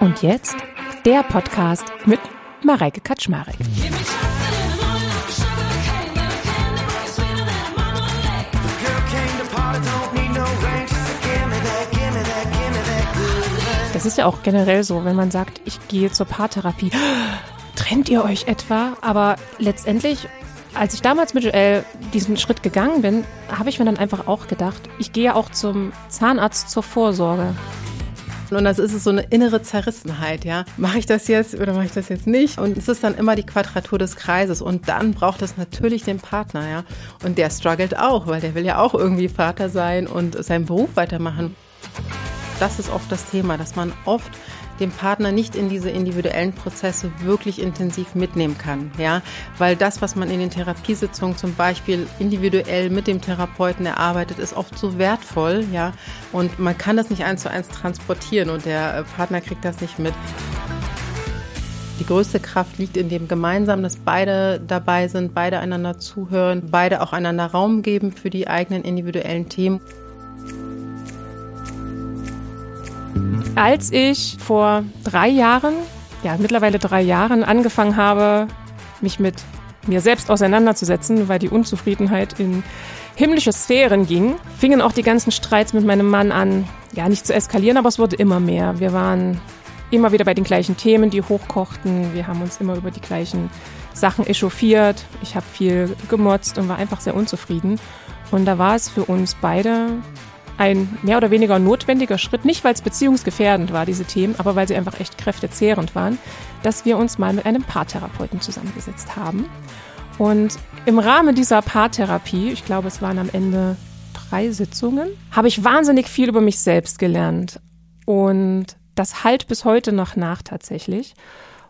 Und jetzt der Podcast mit Mareike Kaczmarek. Das ist ja auch generell so, wenn man sagt, ich gehe zur Paartherapie. Trennt ihr euch etwa? Aber letztendlich, als ich damals mit Joel diesen Schritt gegangen bin, habe ich mir dann einfach auch gedacht, ich gehe auch zum Zahnarzt zur Vorsorge. Und das ist so eine innere Zerrissenheit, ja. Mache ich das jetzt oder mache ich das jetzt nicht? Und es ist dann immer die Quadratur des Kreises. Und dann braucht es natürlich den Partner, ja. Und der struggelt auch, weil der will ja auch irgendwie Vater sein und seinen Beruf weitermachen. Das ist oft das Thema, dass man oft den Partner nicht in diese individuellen Prozesse wirklich intensiv mitnehmen kann. Ja? Weil das, was man in den Therapiesitzungen zum Beispiel individuell mit dem Therapeuten erarbeitet, ist oft so wertvoll. Ja? Und man kann das nicht eins zu eins transportieren und der äh, Partner kriegt das nicht mit. Die größte Kraft liegt in dem gemeinsam, dass beide dabei sind, beide einander zuhören, beide auch einander Raum geben für die eigenen individuellen Themen. Als ich vor drei Jahren, ja mittlerweile drei Jahren, angefangen habe, mich mit mir selbst auseinanderzusetzen, weil die Unzufriedenheit in himmlische Sphären ging, fingen auch die ganzen Streits mit meinem Mann an, ja nicht zu eskalieren, aber es wurde immer mehr. Wir waren immer wieder bei den gleichen Themen, die hochkochten. Wir haben uns immer über die gleichen Sachen echauffiert. Ich habe viel gemotzt und war einfach sehr unzufrieden. Und da war es für uns beide ein mehr oder weniger notwendiger Schritt, nicht weil es beziehungsgefährdend war, diese Themen, aber weil sie einfach echt kräftezehrend waren, dass wir uns mal mit einem Paartherapeuten zusammengesetzt haben. Und im Rahmen dieser Paartherapie, ich glaube, es waren am Ende drei Sitzungen, habe ich wahnsinnig viel über mich selbst gelernt. Und das halt bis heute noch nach tatsächlich.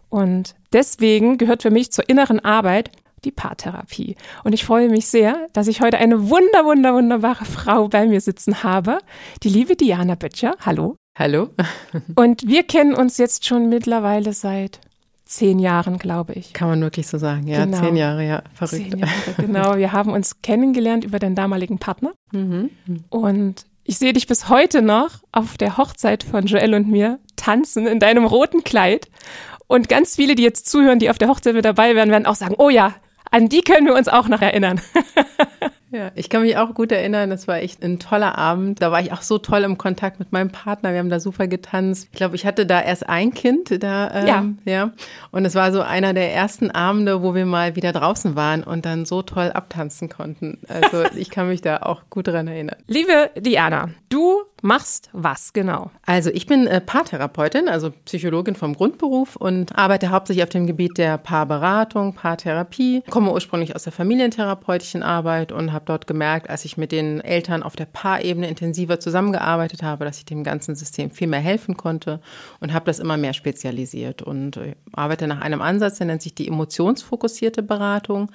Und deswegen gehört für mich zur inneren Arbeit die Paartherapie. Und ich freue mich sehr, dass ich heute eine wunder, wunder, wunderbare Frau bei mir sitzen habe, die liebe Diana Böttcher. Hallo. Hallo. Und wir kennen uns jetzt schon mittlerweile seit zehn Jahren, glaube ich. Kann man wirklich so sagen, ja. Genau. Zehn Jahre, ja. Verrückt. Jahre, genau. Wir haben uns kennengelernt über den damaligen Partner. Mhm. Und ich sehe dich bis heute noch auf der Hochzeit von Joel und mir tanzen in deinem roten Kleid. Und ganz viele, die jetzt zuhören, die auf der Hochzeit mit dabei wären, werden auch sagen, oh ja, an die können wir uns auch noch erinnern. Ja, ich kann mich auch gut erinnern, das war echt ein toller Abend. Da war ich auch so toll im Kontakt mit meinem Partner. Wir haben da super getanzt. Ich glaube, ich hatte da erst ein Kind da. Ähm, ja. ja. Und es war so einer der ersten Abende, wo wir mal wieder draußen waren und dann so toll abtanzen konnten. Also ich kann mich da auch gut dran erinnern. Liebe Diana, du machst was genau? Also ich bin äh, Paartherapeutin, also Psychologin vom Grundberuf und arbeite hauptsächlich auf dem Gebiet der Paarberatung, Paartherapie, komme ursprünglich aus der familientherapeutischen Arbeit und habe dort gemerkt, als ich mit den Eltern auf der Paarebene intensiver zusammengearbeitet habe, dass ich dem ganzen System viel mehr helfen konnte und habe das immer mehr spezialisiert und äh, arbeite nach einem Ansatz, der nennt sich die emotionsfokussierte Beratung.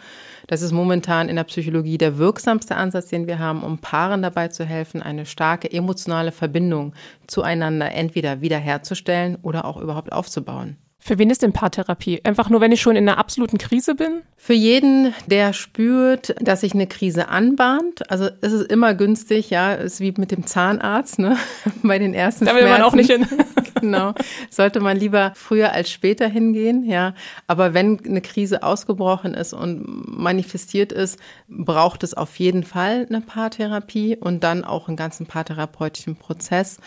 Das ist momentan in der Psychologie der wirksamste Ansatz, den wir haben, um Paaren dabei zu helfen, eine starke emotionale Verbindung zueinander entweder wiederherzustellen oder auch überhaupt aufzubauen. Für wen ist denn Paartherapie? Einfach nur, wenn ich schon in einer absoluten Krise bin? Für jeden, der spürt, dass sich eine Krise anbahnt. Also es ist immer günstig, ja, es ist wie mit dem Zahnarzt, ne? Bei den ersten Da will Schmerzen. man auch nicht hin. genau. Sollte man lieber früher als später hingehen, ja. Aber wenn eine Krise ausgebrochen ist und manifestiert ist, braucht es auf jeden Fall eine Paartherapie und dann auch einen ganzen paartherapeutischen Prozess.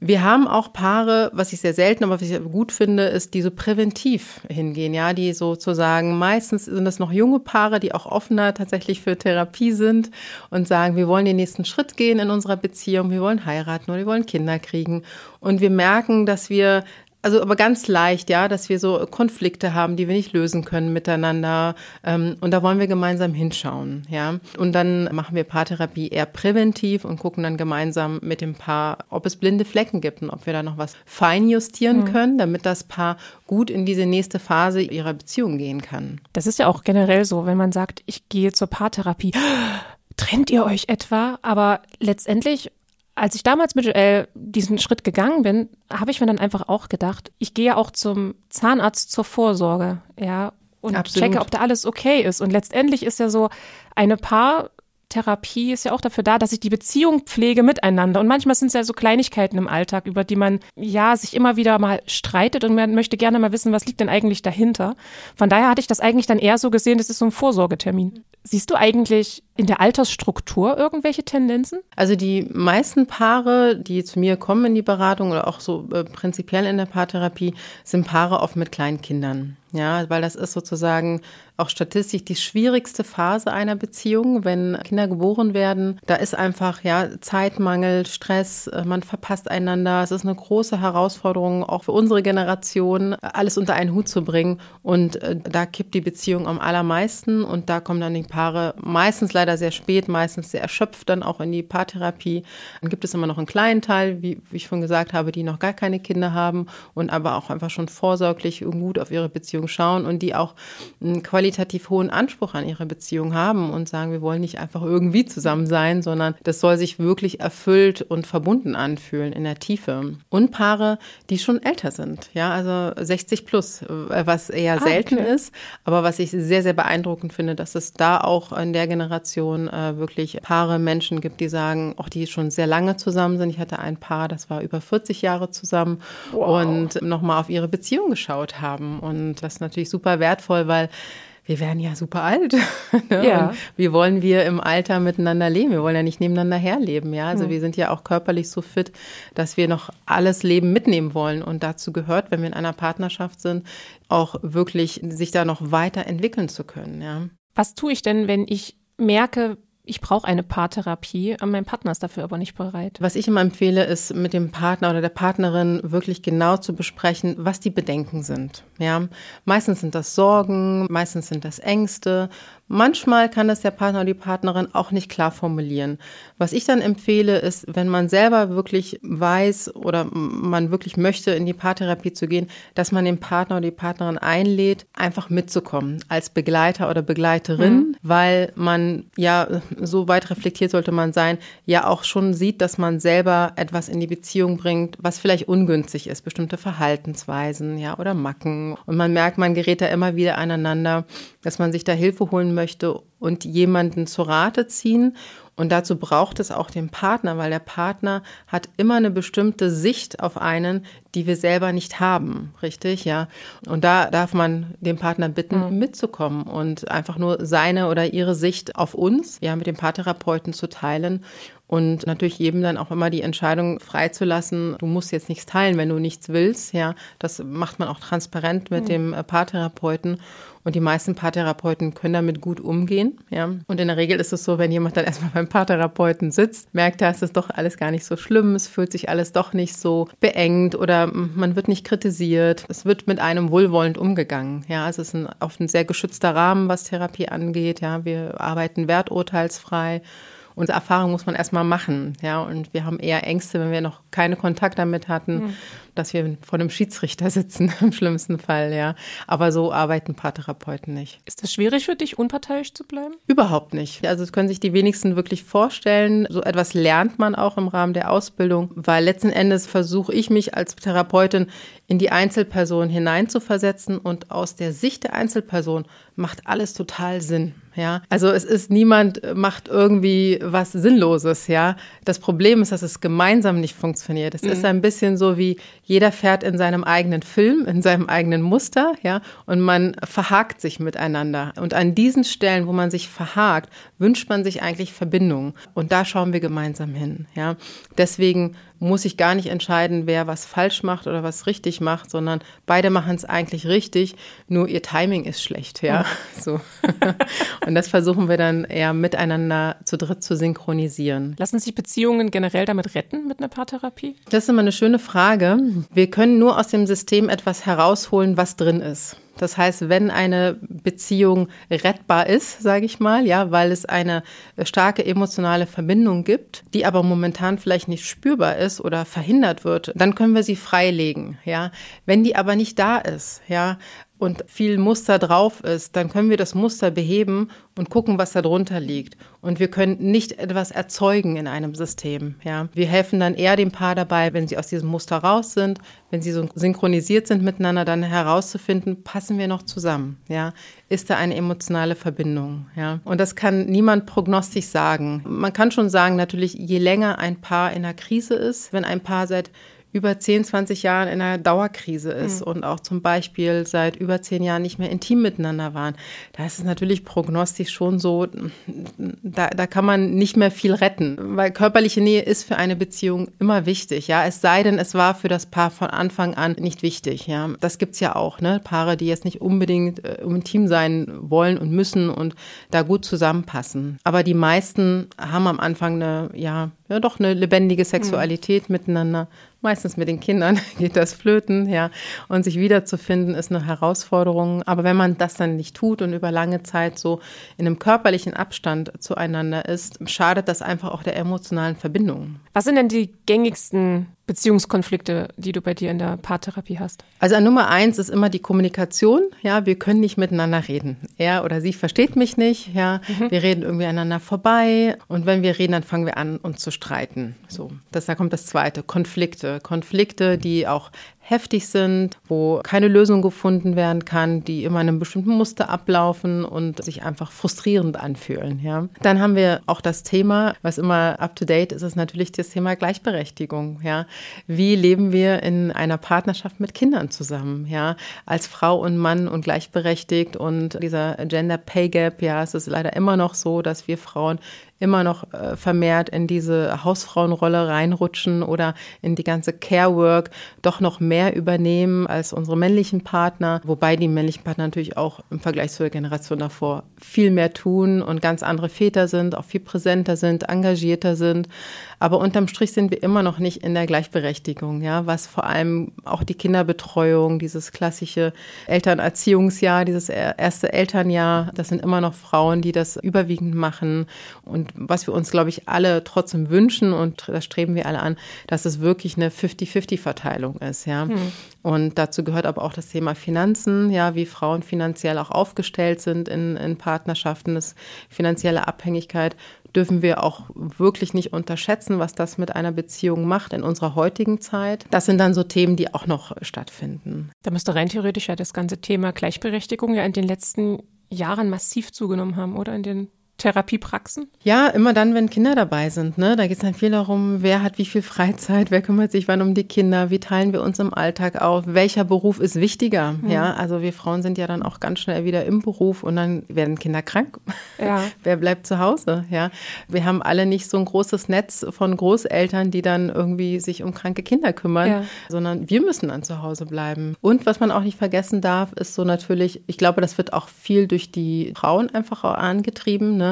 Wir haben auch Paare, was ich sehr selten, aber was ich gut finde, ist, die so präventiv hingehen, ja, die sozusagen, meistens sind es noch junge Paare, die auch offener tatsächlich für Therapie sind und sagen, wir wollen den nächsten Schritt gehen in unserer Beziehung, wir wollen heiraten oder wir wollen Kinder kriegen. Und wir merken, dass wir also aber ganz leicht, ja, dass wir so Konflikte haben, die wir nicht lösen können miteinander. Ähm, und da wollen wir gemeinsam hinschauen, ja. Und dann machen wir Paartherapie eher präventiv und gucken dann gemeinsam mit dem Paar, ob es blinde Flecken gibt und ob wir da noch was fein justieren mhm. können, damit das Paar gut in diese nächste Phase ihrer Beziehung gehen kann. Das ist ja auch generell so, wenn man sagt, ich gehe zur Paartherapie. Trennt ihr euch etwa? Aber letztendlich als ich damals mit Joel diesen Schritt gegangen bin, habe ich mir dann einfach auch gedacht, ich gehe auch zum Zahnarzt zur Vorsorge, ja, und Absolut. checke, ob da alles okay ist. Und letztendlich ist ja so eine Paar Therapie ist ja auch dafür da, dass ich die Beziehung pflege miteinander. Und manchmal sind es ja so Kleinigkeiten im Alltag, über die man ja sich immer wieder mal streitet und man möchte gerne mal wissen, was liegt denn eigentlich dahinter. Von daher hatte ich das eigentlich dann eher so gesehen, das ist so ein Vorsorgetermin. Siehst du eigentlich in der Altersstruktur irgendwelche Tendenzen? Also die meisten Paare, die zu mir kommen in die Beratung oder auch so äh, prinzipiell in der Paartherapie, sind Paare oft mit kleinen Kindern. Ja, weil das ist sozusagen auch statistisch die schwierigste Phase einer Beziehung, wenn Kinder geboren werden. Da ist einfach ja Zeitmangel, Stress, äh, man verpasst einander. Es ist eine große Herausforderung, auch für unsere Generation, alles unter einen Hut zu bringen. Und äh, da kippt die Beziehung am allermeisten und da kommen dann die Paare meistens leider sehr spät, meistens sehr erschöpft dann auch in die Paartherapie. Dann gibt es immer noch einen kleinen Teil, wie, wie ich schon gesagt habe, die noch gar keine Kinder haben und aber auch einfach schon vorsorglich und gut auf ihre Beziehung schauen und die auch einen qualitativ hohen Anspruch an ihre Beziehung haben und sagen, wir wollen nicht einfach irgendwie zusammen sein, sondern das soll sich wirklich erfüllt und verbunden anfühlen in der Tiefe. Und Paare, die schon älter sind, ja, also 60 plus, was eher ah, selten okay. ist, aber was ich sehr, sehr beeindruckend finde, dass es da auch in der Generation äh, wirklich Paare, Menschen gibt, die sagen, auch die schon sehr lange zusammen sind. Ich hatte ein Paar, das war über 40 Jahre zusammen wow. und nochmal auf ihre Beziehung geschaut haben. Und das ist natürlich super wertvoll, weil wir werden ja super alt. ne? ja. wie wollen wir im Alter miteinander leben? Wir wollen ja nicht nebeneinander herleben. Ja, also mhm. wir sind ja auch körperlich so fit, dass wir noch alles Leben mitnehmen wollen. Und dazu gehört, wenn wir in einer Partnerschaft sind, auch wirklich sich da noch weiterentwickeln zu können. Ja. Was tue ich denn, wenn ich merke, ich brauche eine Paartherapie, mein Partner ist dafür aber nicht bereit. Was ich immer empfehle, ist mit dem Partner oder der Partnerin wirklich genau zu besprechen, was die Bedenken sind. Ja, meistens sind das Sorgen, meistens sind das Ängste, Manchmal kann das der Partner oder die Partnerin auch nicht klar formulieren. Was ich dann empfehle, ist, wenn man selber wirklich weiß oder man wirklich möchte, in die Paartherapie zu gehen, dass man den Partner oder die Partnerin einlädt, einfach mitzukommen als Begleiter oder Begleiterin, mhm. weil man ja, so weit reflektiert sollte man sein, ja auch schon sieht, dass man selber etwas in die Beziehung bringt, was vielleicht ungünstig ist, bestimmte Verhaltensweisen, ja, oder Macken. Und man merkt, man gerät da immer wieder aneinander, dass man sich da Hilfe holen möchte und jemanden zu Rate ziehen. Und dazu braucht es auch den Partner, weil der Partner hat immer eine bestimmte Sicht auf einen, die wir selber nicht haben, richtig? Ja. Und da darf man den Partner bitten, mhm. mitzukommen und einfach nur seine oder ihre Sicht auf uns, ja, mit dem Paartherapeuten zu teilen und natürlich jedem dann auch immer die Entscheidung freizulassen, du musst jetzt nichts teilen, wenn du nichts willst. Ja, das macht man auch transparent mit mhm. dem äh, Paartherapeuten. Und die meisten Paartherapeuten können damit gut umgehen. Ja. Und in der Regel ist es so, wenn jemand dann erstmal beim Paartherapeuten sitzt, merkt er, es ist doch alles gar nicht so schlimm, es fühlt sich alles doch nicht so beengt oder man wird nicht kritisiert. Es wird mit einem wohlwollend umgegangen. Ja, es ist ein, auf ein sehr geschützter Rahmen, was Therapie angeht. Ja, wir arbeiten werturteilsfrei. Unsere Erfahrung muss man erstmal machen, ja. Und wir haben eher Ängste, wenn wir noch keine Kontakt damit hatten, mhm. Dass wir vor einem Schiedsrichter sitzen, im schlimmsten Fall, ja. Aber so arbeiten Paartherapeuten nicht. Ist das schwierig für dich, unparteiisch zu bleiben? Überhaupt nicht. Also das können sich die wenigsten wirklich vorstellen. So etwas lernt man auch im Rahmen der Ausbildung, weil letzten Endes versuche ich mich als Therapeutin in die Einzelperson hineinzuversetzen und aus der Sicht der Einzelperson macht alles total Sinn. Ja, also es ist niemand macht irgendwie was Sinnloses. Ja, das Problem ist, dass es gemeinsam nicht funktioniert. Es mhm. ist ein bisschen so wie jeder fährt in seinem eigenen Film, in seinem eigenen Muster. Ja, und man verhakt sich miteinander. Und an diesen Stellen, wo man sich verhakt, wünscht man sich eigentlich Verbindung. Und da schauen wir gemeinsam hin. Ja, deswegen muss ich gar nicht entscheiden, wer was falsch macht oder was richtig macht, sondern beide machen es eigentlich richtig, nur ihr Timing ist schlecht, ja. So. Und das versuchen wir dann eher miteinander zu dritt zu synchronisieren. Lassen sich Beziehungen generell damit retten mit einer Paartherapie? Das ist immer eine schöne Frage. Wir können nur aus dem System etwas herausholen, was drin ist. Das heißt, wenn eine Beziehung rettbar ist, sage ich mal, ja, weil es eine starke emotionale Verbindung gibt, die aber momentan vielleicht nicht spürbar ist oder verhindert wird, dann können wir sie freilegen, ja. Wenn die aber nicht da ist, ja, und viel Muster drauf ist, dann können wir das Muster beheben und gucken, was da drunter liegt. Und wir können nicht etwas erzeugen in einem System. Ja. Wir helfen dann eher dem Paar dabei, wenn sie aus diesem Muster raus sind, wenn sie so synchronisiert sind miteinander, dann herauszufinden, passen wir noch zusammen? Ja. Ist da eine emotionale Verbindung? Ja. Und das kann niemand prognostisch sagen. Man kann schon sagen, natürlich, je länger ein Paar in einer Krise ist, wenn ein Paar seit über 10, 20 Jahren in einer Dauerkrise ist mhm. und auch zum Beispiel seit über 10 Jahren nicht mehr intim miteinander waren, da ist es natürlich prognostisch schon so, da, da kann man nicht mehr viel retten, weil körperliche Nähe ist für eine Beziehung immer wichtig, ja, es sei denn, es war für das Paar von Anfang an nicht wichtig, ja, das gibt's ja auch, ne, Paare, die jetzt nicht unbedingt äh, intim sein wollen und müssen und da gut zusammenpassen, aber die meisten haben am Anfang eine, ja, ja doch eine lebendige Sexualität mhm. miteinander, Meistens mit den Kindern geht das flöten, ja. Und sich wiederzufinden ist eine Herausforderung. Aber wenn man das dann nicht tut und über lange Zeit so in einem körperlichen Abstand zueinander ist, schadet das einfach auch der emotionalen Verbindung. Was sind denn die gängigsten Beziehungskonflikte, die du bei dir in der Paartherapie hast? Also an Nummer eins ist immer die Kommunikation. Ja, wir können nicht miteinander reden. Er oder sie versteht mich nicht. Ja, mhm. wir reden irgendwie aneinander vorbei. Und wenn wir reden, dann fangen wir an, uns zu streiten. So, das, da kommt das zweite. Konflikte. Konflikte, die auch heftig sind, wo keine Lösung gefunden werden kann, die immer in einem bestimmten Muster ablaufen und sich einfach frustrierend anfühlen. Ja. Dann haben wir auch das Thema, was immer up to date ist, ist natürlich das Thema Gleichberechtigung. Ja. Wie leben wir in einer Partnerschaft mit Kindern zusammen? Ja, als Frau und Mann und gleichberechtigt und dieser Gender Pay Gap. Ja, es ist leider immer noch so, dass wir Frauen immer noch äh, vermehrt in diese Hausfrauenrolle reinrutschen oder in die ganze Care-Work doch noch mehr übernehmen als unsere männlichen Partner, wobei die männlichen Partner natürlich auch im Vergleich zur Generation davor viel mehr tun und ganz andere Väter sind, auch viel präsenter sind, engagierter sind. Aber unterm Strich sind wir immer noch nicht in der Gleichberechtigung, ja, was vor allem auch die Kinderbetreuung, dieses klassische Elternerziehungsjahr, dieses erste Elternjahr, das sind immer noch Frauen, die das überwiegend machen. Und was wir uns, glaube ich, alle trotzdem wünschen und da streben wir alle an, dass es wirklich eine 50-50-Verteilung ist, ja. Hm. Und dazu gehört aber auch das Thema Finanzen, ja, wie Frauen finanziell auch aufgestellt sind in, in Partnerschaften, das finanzielle Abhängigkeit dürfen wir auch wirklich nicht unterschätzen, was das mit einer Beziehung macht in unserer heutigen Zeit. Das sind dann so Themen, die auch noch stattfinden. Da müsste rein theoretisch ja das ganze Thema Gleichberechtigung ja in den letzten Jahren massiv zugenommen haben, oder? In den Therapiepraxen? Ja, immer dann, wenn Kinder dabei sind. Ne? Da geht es dann viel darum, wer hat wie viel Freizeit, wer kümmert sich wann um die Kinder, wie teilen wir uns im Alltag auf, welcher Beruf ist wichtiger. Mhm. Ja, also wir Frauen sind ja dann auch ganz schnell wieder im Beruf und dann werden Kinder krank. Ja. wer bleibt zu Hause? Ja, wir haben alle nicht so ein großes Netz von Großeltern, die dann irgendwie sich um kranke Kinder kümmern, ja. sondern wir müssen dann zu Hause bleiben. Und was man auch nicht vergessen darf, ist so natürlich, ich glaube, das wird auch viel durch die Frauen einfach angetrieben. Ne?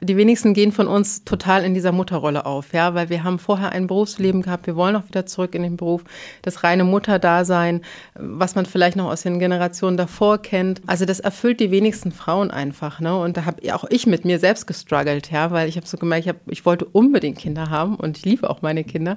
Die wenigsten gehen von uns total in dieser Mutterrolle auf, ja, weil wir haben vorher ein Berufsleben gehabt, wir wollen auch wieder zurück in den Beruf, das reine Mutterdasein, was man vielleicht noch aus den Generationen davor kennt. Also das erfüllt die wenigsten Frauen einfach, ne? Und da habe auch ich mit mir selbst gestruggelt, ja, weil ich habe so gemerkt, ich, hab, ich wollte unbedingt Kinder haben und ich liebe auch meine Kinder,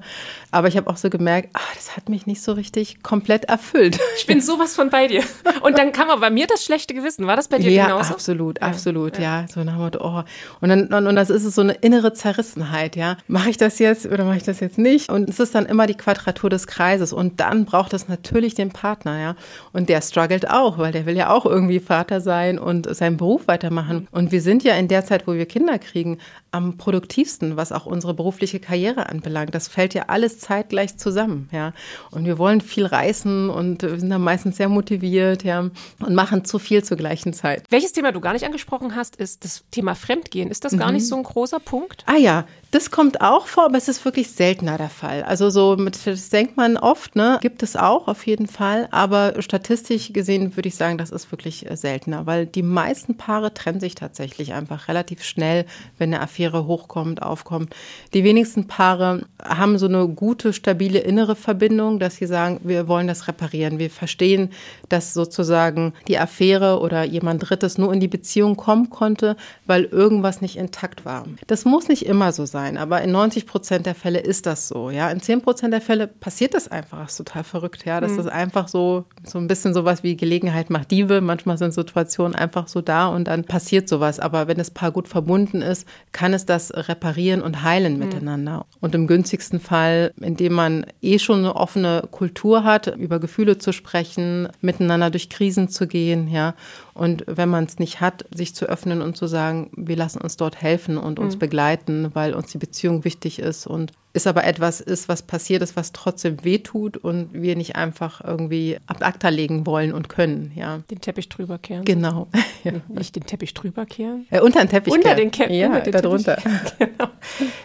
aber ich habe auch so gemerkt, ach, das hat mich nicht so richtig komplett erfüllt. Ich bin sowas von bei dir. Und dann kam aber bei mir das schlechte Gewissen. War das bei dir ja, genauso? Absolut, absolut, ja. ja. So nach dem Motto, oh, und dann und, und das ist so eine innere Zerrissenheit, ja. Mache ich das jetzt oder mache ich das jetzt nicht? Und es ist dann immer die Quadratur des Kreises. Und dann braucht es natürlich den Partner, ja. Und der struggelt auch, weil der will ja auch irgendwie Vater sein und seinen Beruf weitermachen. Und wir sind ja in der Zeit, wo wir Kinder kriegen, am produktivsten, was auch unsere berufliche Karriere anbelangt. Das fällt ja alles zeitgleich zusammen, ja. Und wir wollen viel reißen und sind dann meistens sehr motiviert, ja, und machen zu viel zur gleichen Zeit. Welches Thema du gar nicht angesprochen hast, ist das Thema Fremdgehen. Ist das gar mhm. nicht so ein großer Punkt? Ah ja, das kommt auch vor, aber es ist wirklich seltener der Fall. Also so, mit, das denkt man oft, ne, gibt es auch auf jeden Fall, aber statistisch gesehen würde ich sagen, das ist wirklich äh, seltener, weil die meisten Paare trennen sich tatsächlich einfach relativ schnell, wenn eine Affäre hochkommt, aufkommt. Die wenigsten Paare haben so eine gute, stabile innere Verbindung, dass sie sagen, wir wollen das reparieren. Wir verstehen, dass sozusagen die Affäre oder jemand Drittes nur in die Beziehung kommen konnte, weil irgendwas nicht intakt war. Das muss nicht immer so sein sein. Aber in 90 Prozent der Fälle ist das so. Ja, in 10 Prozent der Fälle passiert das einfach. Das ist total verrückt. Ja, das mhm. ist einfach so, so ein bisschen sowas wie Gelegenheit macht Diebe. Manchmal sind Situationen einfach so da und dann passiert sowas. Aber wenn das Paar gut verbunden ist, kann es das reparieren und heilen mhm. miteinander. Und im günstigsten Fall, indem man eh schon eine offene Kultur hat, über Gefühle zu sprechen, miteinander durch Krisen zu gehen, ja. Und wenn man es nicht hat, sich zu öffnen und zu sagen, wir lassen uns dort helfen und uns mhm. begleiten, weil uns die Beziehung wichtig ist und es aber etwas ist, was passiert ist, was trotzdem wehtut und wir nicht einfach irgendwie ab ACTA legen wollen und können, ja. Den Teppich drüber kehren. Genau. ja. Nicht den Teppich drüber kehren? Äh, unter den Teppich Unter den, Ke ja, darunter. Genau.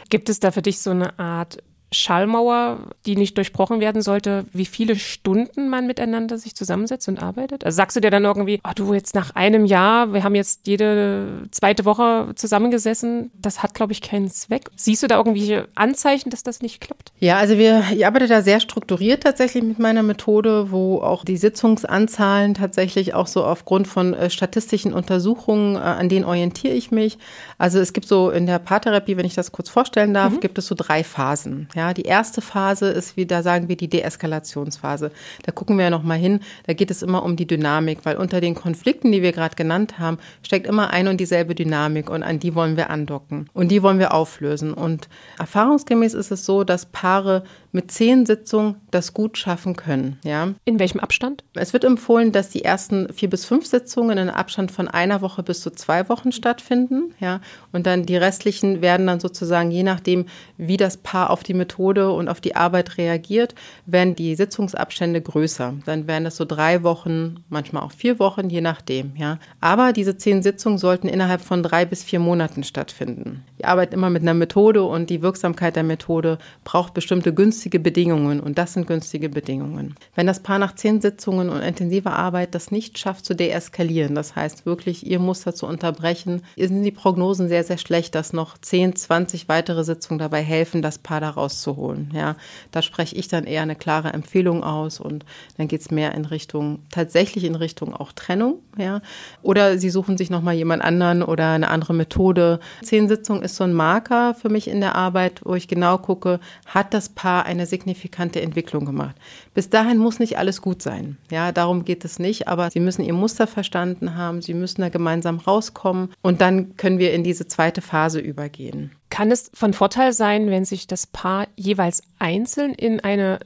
Gibt es da für dich so eine Art Schallmauer, die nicht durchbrochen werden sollte, wie viele Stunden man miteinander sich zusammensetzt und arbeitet? Also sagst du dir dann irgendwie, oh, du jetzt nach einem Jahr, wir haben jetzt jede zweite Woche zusammengesessen, das hat, glaube ich, keinen Zweck. Siehst du da irgendwelche Anzeichen, dass das nicht klappt? Ja, also wir, ich arbeite da sehr strukturiert tatsächlich mit meiner Methode, wo auch die Sitzungsanzahlen tatsächlich auch so aufgrund von äh, statistischen Untersuchungen, äh, an denen orientiere ich mich. Also es gibt so in der Paartherapie, wenn ich das kurz vorstellen darf, mhm. gibt es so drei Phasen. Ja, die erste Phase ist, wie da sagen wir, die Deeskalationsphase. Da gucken wir ja noch mal hin. Da geht es immer um die Dynamik, weil unter den Konflikten, die wir gerade genannt haben, steckt immer ein und dieselbe Dynamik und an die wollen wir andocken und die wollen wir auflösen. Und erfahrungsgemäß ist es so, dass Paare mit zehn Sitzungen das gut schaffen können. Ja. In welchem Abstand? Es wird empfohlen, dass die ersten vier bis fünf Sitzungen in einem Abstand von einer Woche bis zu zwei Wochen stattfinden. Ja. Und dann die restlichen werden dann sozusagen, je nachdem, wie das Paar auf die Methode und auf die Arbeit reagiert, werden die Sitzungsabstände größer. Dann werden es so drei Wochen, manchmal auch vier Wochen, je nachdem. Ja. Aber diese zehn Sitzungen sollten innerhalb von drei bis vier Monaten stattfinden. Wir arbeiten immer mit einer Methode und die Wirksamkeit der Methode braucht bestimmte günstige Bedingungen und das sind günstige Bedingungen. Wenn das Paar nach zehn Sitzungen und intensiver Arbeit das nicht schafft zu deeskalieren, das heißt wirklich ihr Muster zu unterbrechen, sind die Prognosen sehr, sehr schlecht, dass noch 10, 20 weitere Sitzungen dabei helfen, das Paar da rauszuholen. Ja, da spreche ich dann eher eine klare Empfehlung aus und dann geht es mehr in Richtung, tatsächlich in Richtung auch Trennung. Ja, oder sie suchen sich nochmal jemand anderen oder eine andere Methode. Zehn Sitzungen ist so ein Marker für mich in der Arbeit, wo ich genau gucke, hat das Paar eine signifikante Entwicklung gemacht. Bis dahin muss nicht alles gut sein. Ja, darum geht es nicht, aber sie müssen ihr Muster verstanden haben, sie müssen da gemeinsam rauskommen und dann können wir in diese zweite Phase übergehen. Kann es von Vorteil sein, wenn sich das Paar jeweils einzeln in eine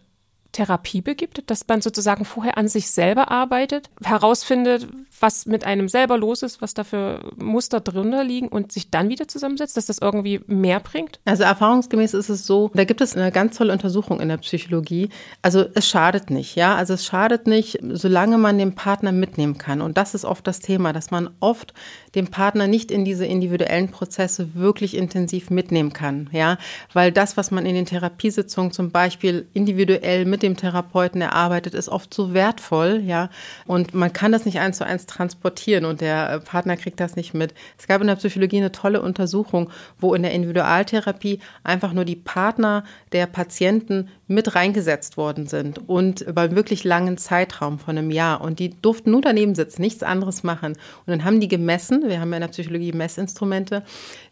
Therapie begibt, dass man sozusagen vorher an sich selber arbeitet, herausfindet, was mit einem selber los ist, was da für Muster drunter liegen und sich dann wieder zusammensetzt, dass das irgendwie mehr bringt? Also erfahrungsgemäß ist es so, da gibt es eine ganz tolle Untersuchung in der Psychologie. Also es schadet nicht, ja, also es schadet nicht, solange man den Partner mitnehmen kann. Und das ist oft das Thema, dass man oft den Partner nicht in diese individuellen Prozesse wirklich intensiv mitnehmen kann, ja, weil das, was man in den Therapiesitzungen zum Beispiel individuell mit dem Therapeuten erarbeitet, ist oft so wertvoll, ja, und man kann das nicht eins zu eins transportieren und der äh, Partner kriegt das nicht mit. Es gab in der Psychologie eine tolle Untersuchung, wo in der Individualtherapie einfach nur die Partner der Patienten mit reingesetzt worden sind und über einen wirklich langen Zeitraum von einem Jahr. Und die durften nur daneben sitzen, nichts anderes machen. Und dann haben die gemessen, wir haben ja in der Psychologie Messinstrumente,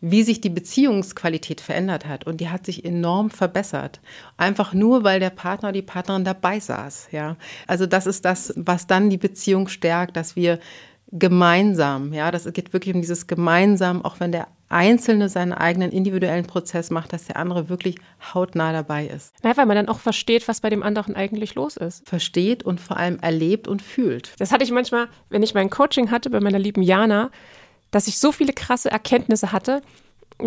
wie sich die Beziehungsqualität verändert hat. Und die hat sich enorm verbessert. Einfach nur, weil der Partner oder die Partnerin dabei saß. Ja. Also das ist das, was dann die Beziehung stärkt, dass wir gemeinsam, ja, das geht wirklich um dieses gemeinsam, auch wenn der Einzelne seinen eigenen individuellen Prozess macht, dass der andere wirklich hautnah dabei ist. Na, weil man dann auch versteht, was bei dem anderen eigentlich los ist. Versteht und vor allem erlebt und fühlt. Das hatte ich manchmal, wenn ich mein Coaching hatte bei meiner lieben Jana, dass ich so viele krasse Erkenntnisse hatte,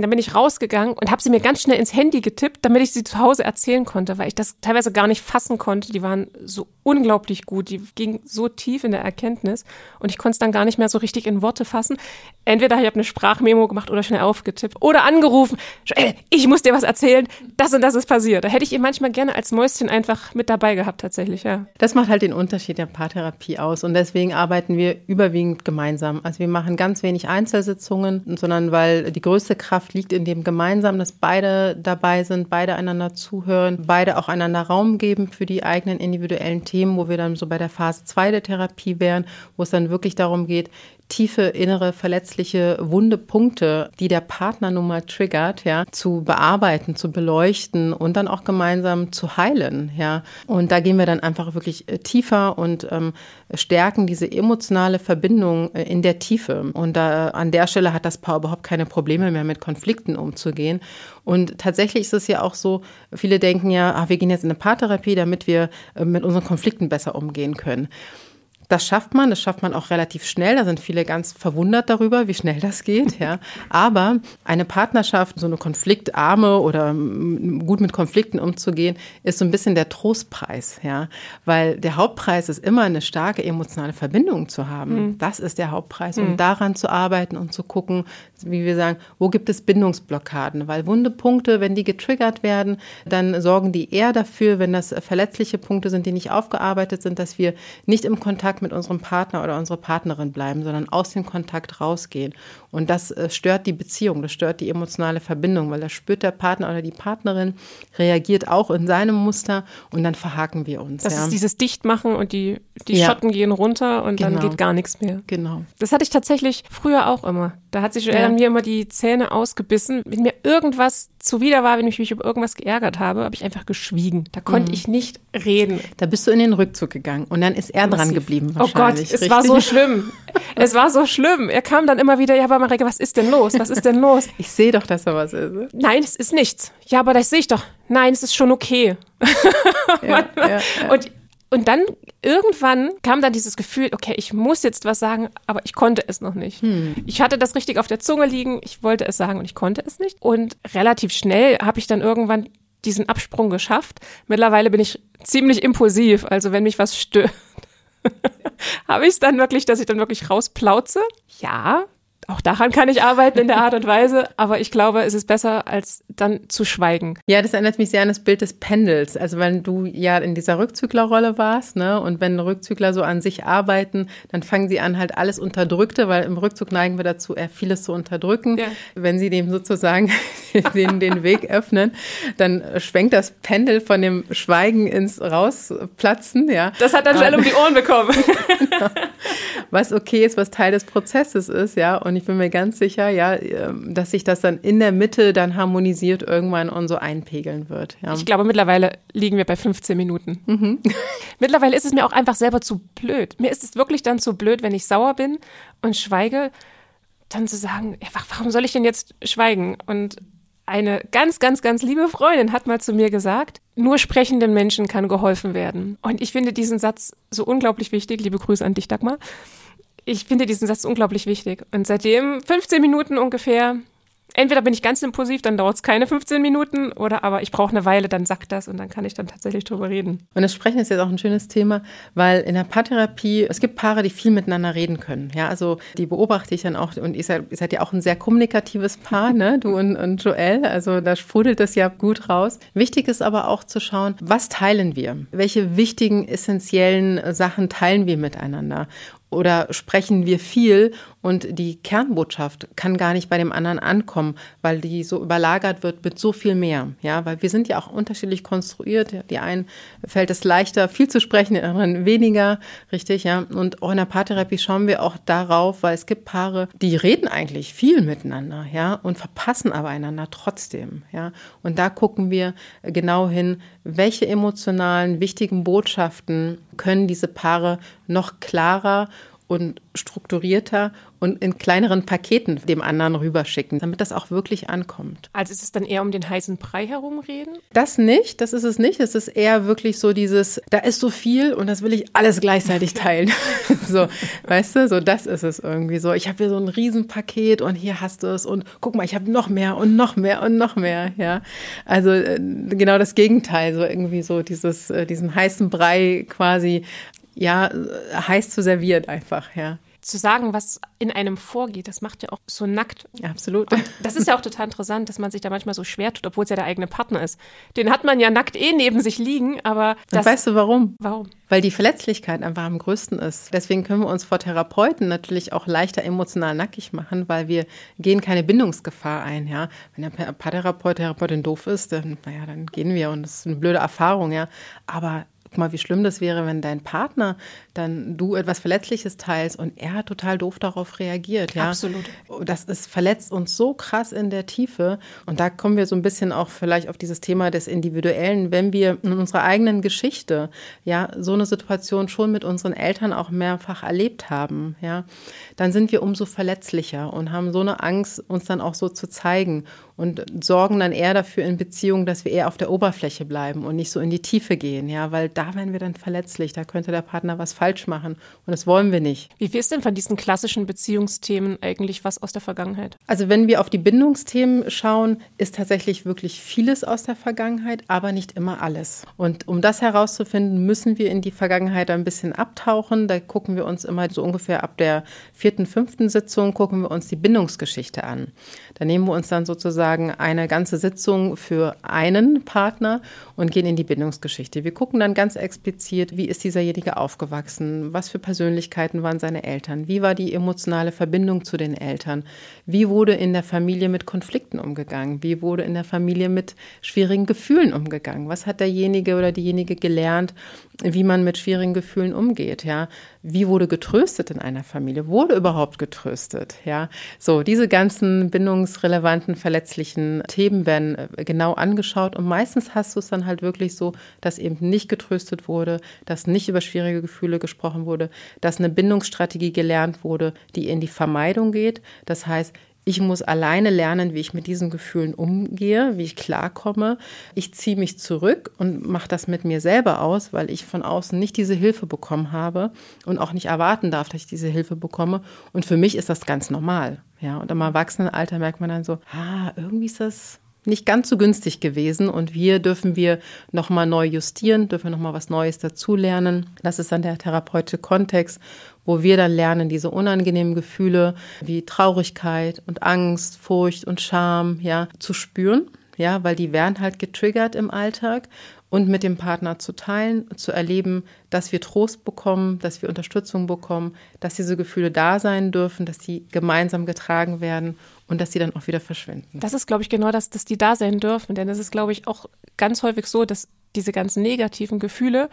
dann bin ich rausgegangen und habe sie mir ganz schnell ins Handy getippt, damit ich sie zu Hause erzählen konnte, weil ich das teilweise gar nicht fassen konnte. Die waren so unglaublich gut, die gingen so tief in der Erkenntnis und ich konnte es dann gar nicht mehr so richtig in Worte fassen. Entweder ich habe eine Sprachmemo gemacht oder schnell aufgetippt oder angerufen. Joel, ich muss dir was erzählen, das und das ist passiert. Da hätte ich ihr manchmal gerne als Mäuschen einfach mit dabei gehabt, tatsächlich, ja. Das macht halt den Unterschied der Paartherapie aus und deswegen arbeiten wir überwiegend gemeinsam. Also wir machen ganz wenig Einzelsitzungen, sondern weil die größte Kraft Kraft liegt in dem Gemeinsamen, dass beide dabei sind, beide einander zuhören, beide auch einander Raum geben für die eigenen individuellen Themen, wo wir dann so bei der Phase 2 der Therapie wären, wo es dann wirklich darum geht, tiefe innere verletzliche wunde Punkte, die der Partner nun mal triggert, ja, zu bearbeiten, zu beleuchten und dann auch gemeinsam zu heilen, ja. Und da gehen wir dann einfach wirklich äh, tiefer und ähm, stärken diese emotionale Verbindung äh, in der Tiefe. Und da, an der Stelle hat das Paar überhaupt keine Probleme mehr mit Konflikten umzugehen. Und tatsächlich ist es ja auch so, viele denken ja, ach, wir gehen jetzt in eine Paartherapie, damit wir äh, mit unseren Konflikten besser umgehen können. Das schafft man, das schafft man auch relativ schnell. Da sind viele ganz verwundert darüber, wie schnell das geht. Ja. Aber eine Partnerschaft, so eine konfliktarme oder gut mit Konflikten umzugehen, ist so ein bisschen der Trostpreis. Ja. Weil der Hauptpreis ist immer eine starke emotionale Verbindung zu haben. Mhm. Das ist der Hauptpreis. Mhm. Und daran zu arbeiten und zu gucken, wie wir sagen, wo gibt es Bindungsblockaden? Weil wunde Punkte, wenn die getriggert werden, dann sorgen die eher dafür, wenn das verletzliche Punkte sind, die nicht aufgearbeitet sind, dass wir nicht im Kontakt mit unserem Partner oder unserer Partnerin bleiben, sondern aus dem Kontakt rausgehen. Und das äh, stört die Beziehung, das stört die emotionale Verbindung, weil da spürt der Partner oder die Partnerin, reagiert auch in seinem Muster und dann verhaken wir uns. Das ja. ist dieses Dichtmachen und die, die ja. Schotten gehen runter und genau. dann geht gar nichts mehr. Genau. Das hatte ich tatsächlich früher auch immer. Da hat sich ja. an mir immer die Zähne ausgebissen. Wenn mir irgendwas zuwider war, wenn ich mich über irgendwas geärgert habe, habe ich einfach geschwiegen. Da konnte mhm. ich nicht reden. Da bist du in den Rückzug gegangen und dann ist er Massiv. dran geblieben. Oh Gott, es richtig? war so schlimm. es war so schlimm. Er kam dann immer wieder, ja, aber Marike, was ist denn los? Was ist denn los? Ich sehe doch, dass da was ist. Nein, es ist nichts. Ja, aber das sehe ich doch. Nein, es ist schon okay. Ja, ja, ja. Und und dann irgendwann kam dann dieses Gefühl, okay, ich muss jetzt was sagen, aber ich konnte es noch nicht. Hm. Ich hatte das richtig auf der Zunge liegen, ich wollte es sagen und ich konnte es nicht. Und relativ schnell habe ich dann irgendwann diesen Absprung geschafft. Mittlerweile bin ich ziemlich impulsiv, also wenn mich was stört. habe ich es dann wirklich, dass ich dann wirklich rausplauze? Ja, auch daran kann ich arbeiten in der Art und Weise, aber ich glaube, es ist besser, als dann zu schweigen. Ja, das erinnert mich sehr an das Bild des Pendels. Also wenn du ja in dieser Rückzüglerrolle warst, ne, und wenn Rückzügler so an sich arbeiten, dann fangen sie an, halt alles Unterdrückte, weil im Rückzug neigen wir dazu, eher vieles zu unterdrücken. Ja. Wenn sie dem sozusagen den, den Weg öffnen, dann schwenkt das Pendel von dem Schweigen ins Rausplatzen, ja. Das hat dann schnell um die Ohren bekommen. genau. Was okay ist, was Teil des Prozesses ist, ja. Und ich bin mir ganz sicher, ja, ähm, dass sich das dann in der Mitte dann harmonisiert irgendwann und so einpegeln wird. Ja. Ich glaube, mittlerweile liegen wir bei 15 Minuten. Mhm. mittlerweile ist es mir auch einfach selber zu blöd. Mir ist es wirklich dann zu blöd, wenn ich sauer bin und schweige, dann zu sagen, ja, warum soll ich denn jetzt schweigen? Und eine ganz, ganz, ganz liebe Freundin hat mal zu mir gesagt, nur sprechenden Menschen kann geholfen werden. Und ich finde diesen Satz so unglaublich wichtig. Liebe Grüße an dich, Dagmar ich finde diesen Satz unglaublich wichtig. Und seitdem 15 Minuten ungefähr. Entweder bin ich ganz impulsiv, dann dauert es keine 15 Minuten, oder aber ich brauche eine Weile, dann sagt das und dann kann ich dann tatsächlich drüber reden. Und das Sprechen ist jetzt auch ein schönes Thema, weil in der Paartherapie, es gibt Paare, die viel miteinander reden können. Ja, also die beobachte ich dann auch und ihr seid, ihr seid ja auch ein sehr kommunikatives Paar, ne? Du und, und Joel. Also da sprudelt das ja gut raus. Wichtig ist aber auch zu schauen, was teilen wir? Welche wichtigen, essentiellen Sachen teilen wir miteinander? Oder sprechen wir viel und die Kernbotschaft kann gar nicht bei dem anderen ankommen, weil die so überlagert wird mit so viel mehr. Ja, weil wir sind ja auch unterschiedlich konstruiert. Die einen fällt es leichter, viel zu sprechen, den anderen weniger, richtig, ja. Und auch in der Paartherapie schauen wir auch darauf, weil es gibt Paare, die reden eigentlich viel miteinander, ja, und verpassen aber einander trotzdem, ja. Und da gucken wir genau hin, welche emotionalen, wichtigen Botschaften können diese Paare noch klarer und strukturierter und in kleineren Paketen dem anderen rüberschicken, damit das auch wirklich ankommt. Also ist es dann eher um den heißen Brei herumreden? Das nicht, das ist es nicht. Es ist eher wirklich so dieses, da ist so viel und das will ich alles gleichzeitig teilen. so, weißt du, so das ist es irgendwie so. Ich habe hier so ein Riesenpaket und hier hast du es und guck mal, ich habe noch mehr und noch mehr und noch mehr, ja. Also äh, genau das Gegenteil, so irgendwie so dieses, äh, diesen heißen Brei quasi ja, heiß zu servieren einfach, ja. Zu sagen, was in einem vorgeht, das macht ja auch so nackt. absolut. Und das ist ja auch total interessant, dass man sich da manchmal so schwer tut, obwohl es ja der eigene Partner ist. Den hat man ja nackt eh neben sich liegen, aber das. Weißt du warum? Warum? Weil die Verletzlichkeit einfach am größten ist. Deswegen können wir uns vor Therapeuten natürlich auch leichter emotional nackig machen, weil wir gehen keine Bindungsgefahr ein, ja. Wenn der Paartherapeut, Therapeutin doof ist, dann, naja, dann gehen wir und das ist eine blöde Erfahrung, ja. Aber guck mal, wie schlimm das wäre, wenn dein Partner dann du etwas Verletzliches teilst und er total doof darauf reagiert. Ja? Absolut. Das ist, verletzt uns so krass in der Tiefe. Und da kommen wir so ein bisschen auch vielleicht auf dieses Thema des Individuellen, wenn wir in unserer eigenen Geschichte ja so eine Situation schon mit unseren Eltern auch mehrfach erlebt haben, ja, dann sind wir umso verletzlicher und haben so eine Angst, uns dann auch so zu zeigen und sorgen dann eher dafür in Beziehungen, dass wir eher auf der Oberfläche bleiben und nicht so in die Tiefe gehen, ja, weil da werden wir dann verletzlich, da könnte der Partner was falsch machen und das wollen wir nicht. Wie viel ist denn von diesen klassischen Beziehungsthemen eigentlich was aus der Vergangenheit? Also wenn wir auf die Bindungsthemen schauen, ist tatsächlich wirklich vieles aus der Vergangenheit, aber nicht immer alles. Und um das herauszufinden, müssen wir in die Vergangenheit ein bisschen abtauchen. Da gucken wir uns immer so ungefähr ab der vierten, fünften Sitzung gucken wir uns die Bindungsgeschichte an. Da nehmen wir uns dann sozusagen eine ganze Sitzung für einen Partner und gehen in die Bindungsgeschichte. Wir gucken dann ganz explizit, wie ist dieserjenige aufgewachsen, was für Persönlichkeiten waren seine Eltern, wie war die emotionale Verbindung zu den Eltern, wie wurde in der Familie mit Konflikten umgegangen, wie wurde in der Familie mit schwierigen Gefühlen umgegangen, was hat derjenige oder diejenige gelernt, wie man mit schwierigen Gefühlen umgeht, ja, wie wurde getröstet in einer Familie, wurde überhaupt getröstet, ja, so diese ganzen bindungsrelevanten, verletzlichen Themen werden äh, genau angeschaut und meistens hast du es dann halt wirklich so, dass eben nicht getröstet wurde, dass nicht über schwierige Gefühle gesprochen wurde, dass eine Bindungsstrategie gelernt wurde, die in die Vermeidung geht, das heißt, ich muss alleine lernen, wie ich mit diesen Gefühlen umgehe, wie ich klarkomme. Ich ziehe mich zurück und mache das mit mir selber aus, weil ich von außen nicht diese Hilfe bekommen habe und auch nicht erwarten darf, dass ich diese Hilfe bekomme. Und für mich ist das ganz normal. Ja, und im Erwachsenenalter merkt man dann so, ah, irgendwie ist das nicht ganz so günstig gewesen und hier dürfen wir nochmal neu justieren, dürfen nochmal was Neues dazulernen. Das ist dann der therapeutische Kontext, wo wir dann lernen, diese unangenehmen Gefühle wie Traurigkeit und Angst, Furcht und Scham, ja, zu spüren. Ja, weil die werden halt getriggert im Alltag und mit dem Partner zu teilen, zu erleben, dass wir Trost bekommen, dass wir Unterstützung bekommen, dass diese Gefühle da sein dürfen, dass sie gemeinsam getragen werden und dass sie dann auch wieder verschwinden. Das ist, glaube ich, genau das, dass die da sein dürfen. Denn es ist, glaube ich, auch ganz häufig so, dass diese ganzen negativen Gefühle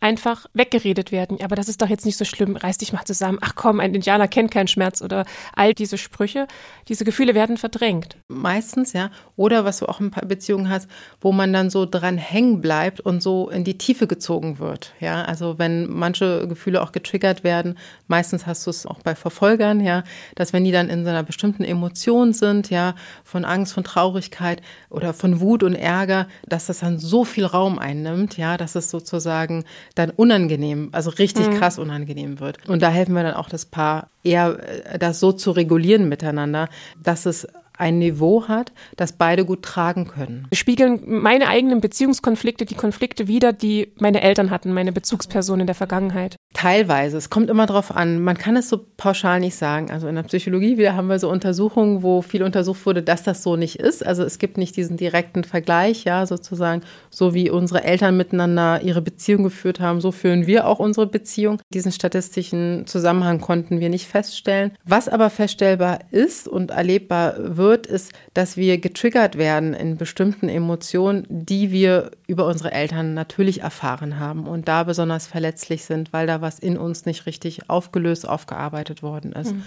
einfach weggeredet werden. Aber das ist doch jetzt nicht so schlimm, reiß dich mal zusammen. Ach komm, ein Indianer kennt keinen Schmerz oder all diese Sprüche. Diese Gefühle werden verdrängt. Meistens, ja. Oder was du auch in Beziehungen hast, wo man dann so dran hängen bleibt und so in die Tiefe gezogen wird. Ja, also wenn manche Gefühle auch getriggert werden, meistens hast du es auch bei Verfolgern, ja, dass wenn die dann in so einer bestimmten Emotion sind, ja, von Angst, von Traurigkeit oder von Wut und Ärger, dass das dann so viel Raum einnimmt, ja, dass es sozusagen dann unangenehm, also richtig mhm. krass unangenehm wird. Und da helfen wir dann auch das Paar eher, äh, das so zu regulieren miteinander, dass es ein Niveau hat, das beide gut tragen können. Spiegeln meine eigenen Beziehungskonflikte die Konflikte wider, die meine Eltern hatten, meine Bezugspersonen in der Vergangenheit? Teilweise. Es kommt immer darauf an. Man kann es so pauschal nicht sagen. Also in der Psychologie wieder haben wir so Untersuchungen, wo viel untersucht wurde, dass das so nicht ist. Also es gibt nicht diesen direkten Vergleich, ja, sozusagen, so wie unsere Eltern miteinander ihre Beziehung geführt haben, so führen wir auch unsere Beziehung. Diesen statistischen Zusammenhang konnten wir nicht feststellen. Was aber feststellbar ist und erlebbar wird, wird, ist, dass wir getriggert werden in bestimmten Emotionen, die wir über unsere Eltern natürlich erfahren haben und da besonders verletzlich sind, weil da was in uns nicht richtig aufgelöst, aufgearbeitet worden ist. Mhm.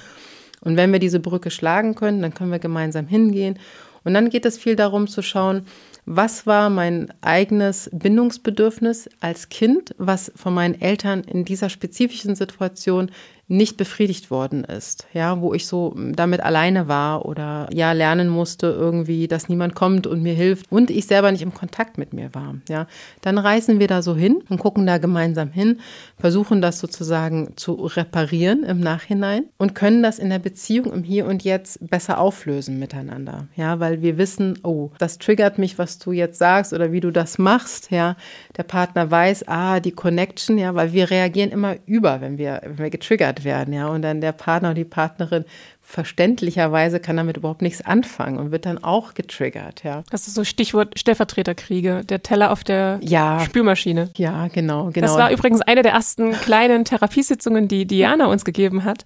Und wenn wir diese Brücke schlagen können, dann können wir gemeinsam hingehen. Und dann geht es viel darum zu schauen, was war mein eigenes Bindungsbedürfnis als Kind, was von meinen Eltern in dieser spezifischen Situation nicht befriedigt worden ist, ja, wo ich so damit alleine war oder ja lernen musste irgendwie, dass niemand kommt und mir hilft und ich selber nicht im Kontakt mit mir war, ja, dann reisen wir da so hin und gucken da gemeinsam hin, versuchen das sozusagen zu reparieren im Nachhinein und können das in der Beziehung im Hier und Jetzt besser auflösen miteinander, ja, weil wir wissen, oh, das triggert mich, was du jetzt sagst oder wie du das machst, ja, der Partner weiß, ah, die Connection, ja, weil wir reagieren immer über, wenn wir, wenn wir getriggert werden, ja, und dann der Partner oder die Partnerin verständlicherweise kann damit überhaupt nichts anfangen und wird dann auch getriggert, ja. Das ist so Stichwort Stellvertreterkriege, der Teller auf der ja. Spülmaschine. Ja, genau, genau. Das war übrigens eine der ersten kleinen Therapiesitzungen, die Diana uns gegeben hat,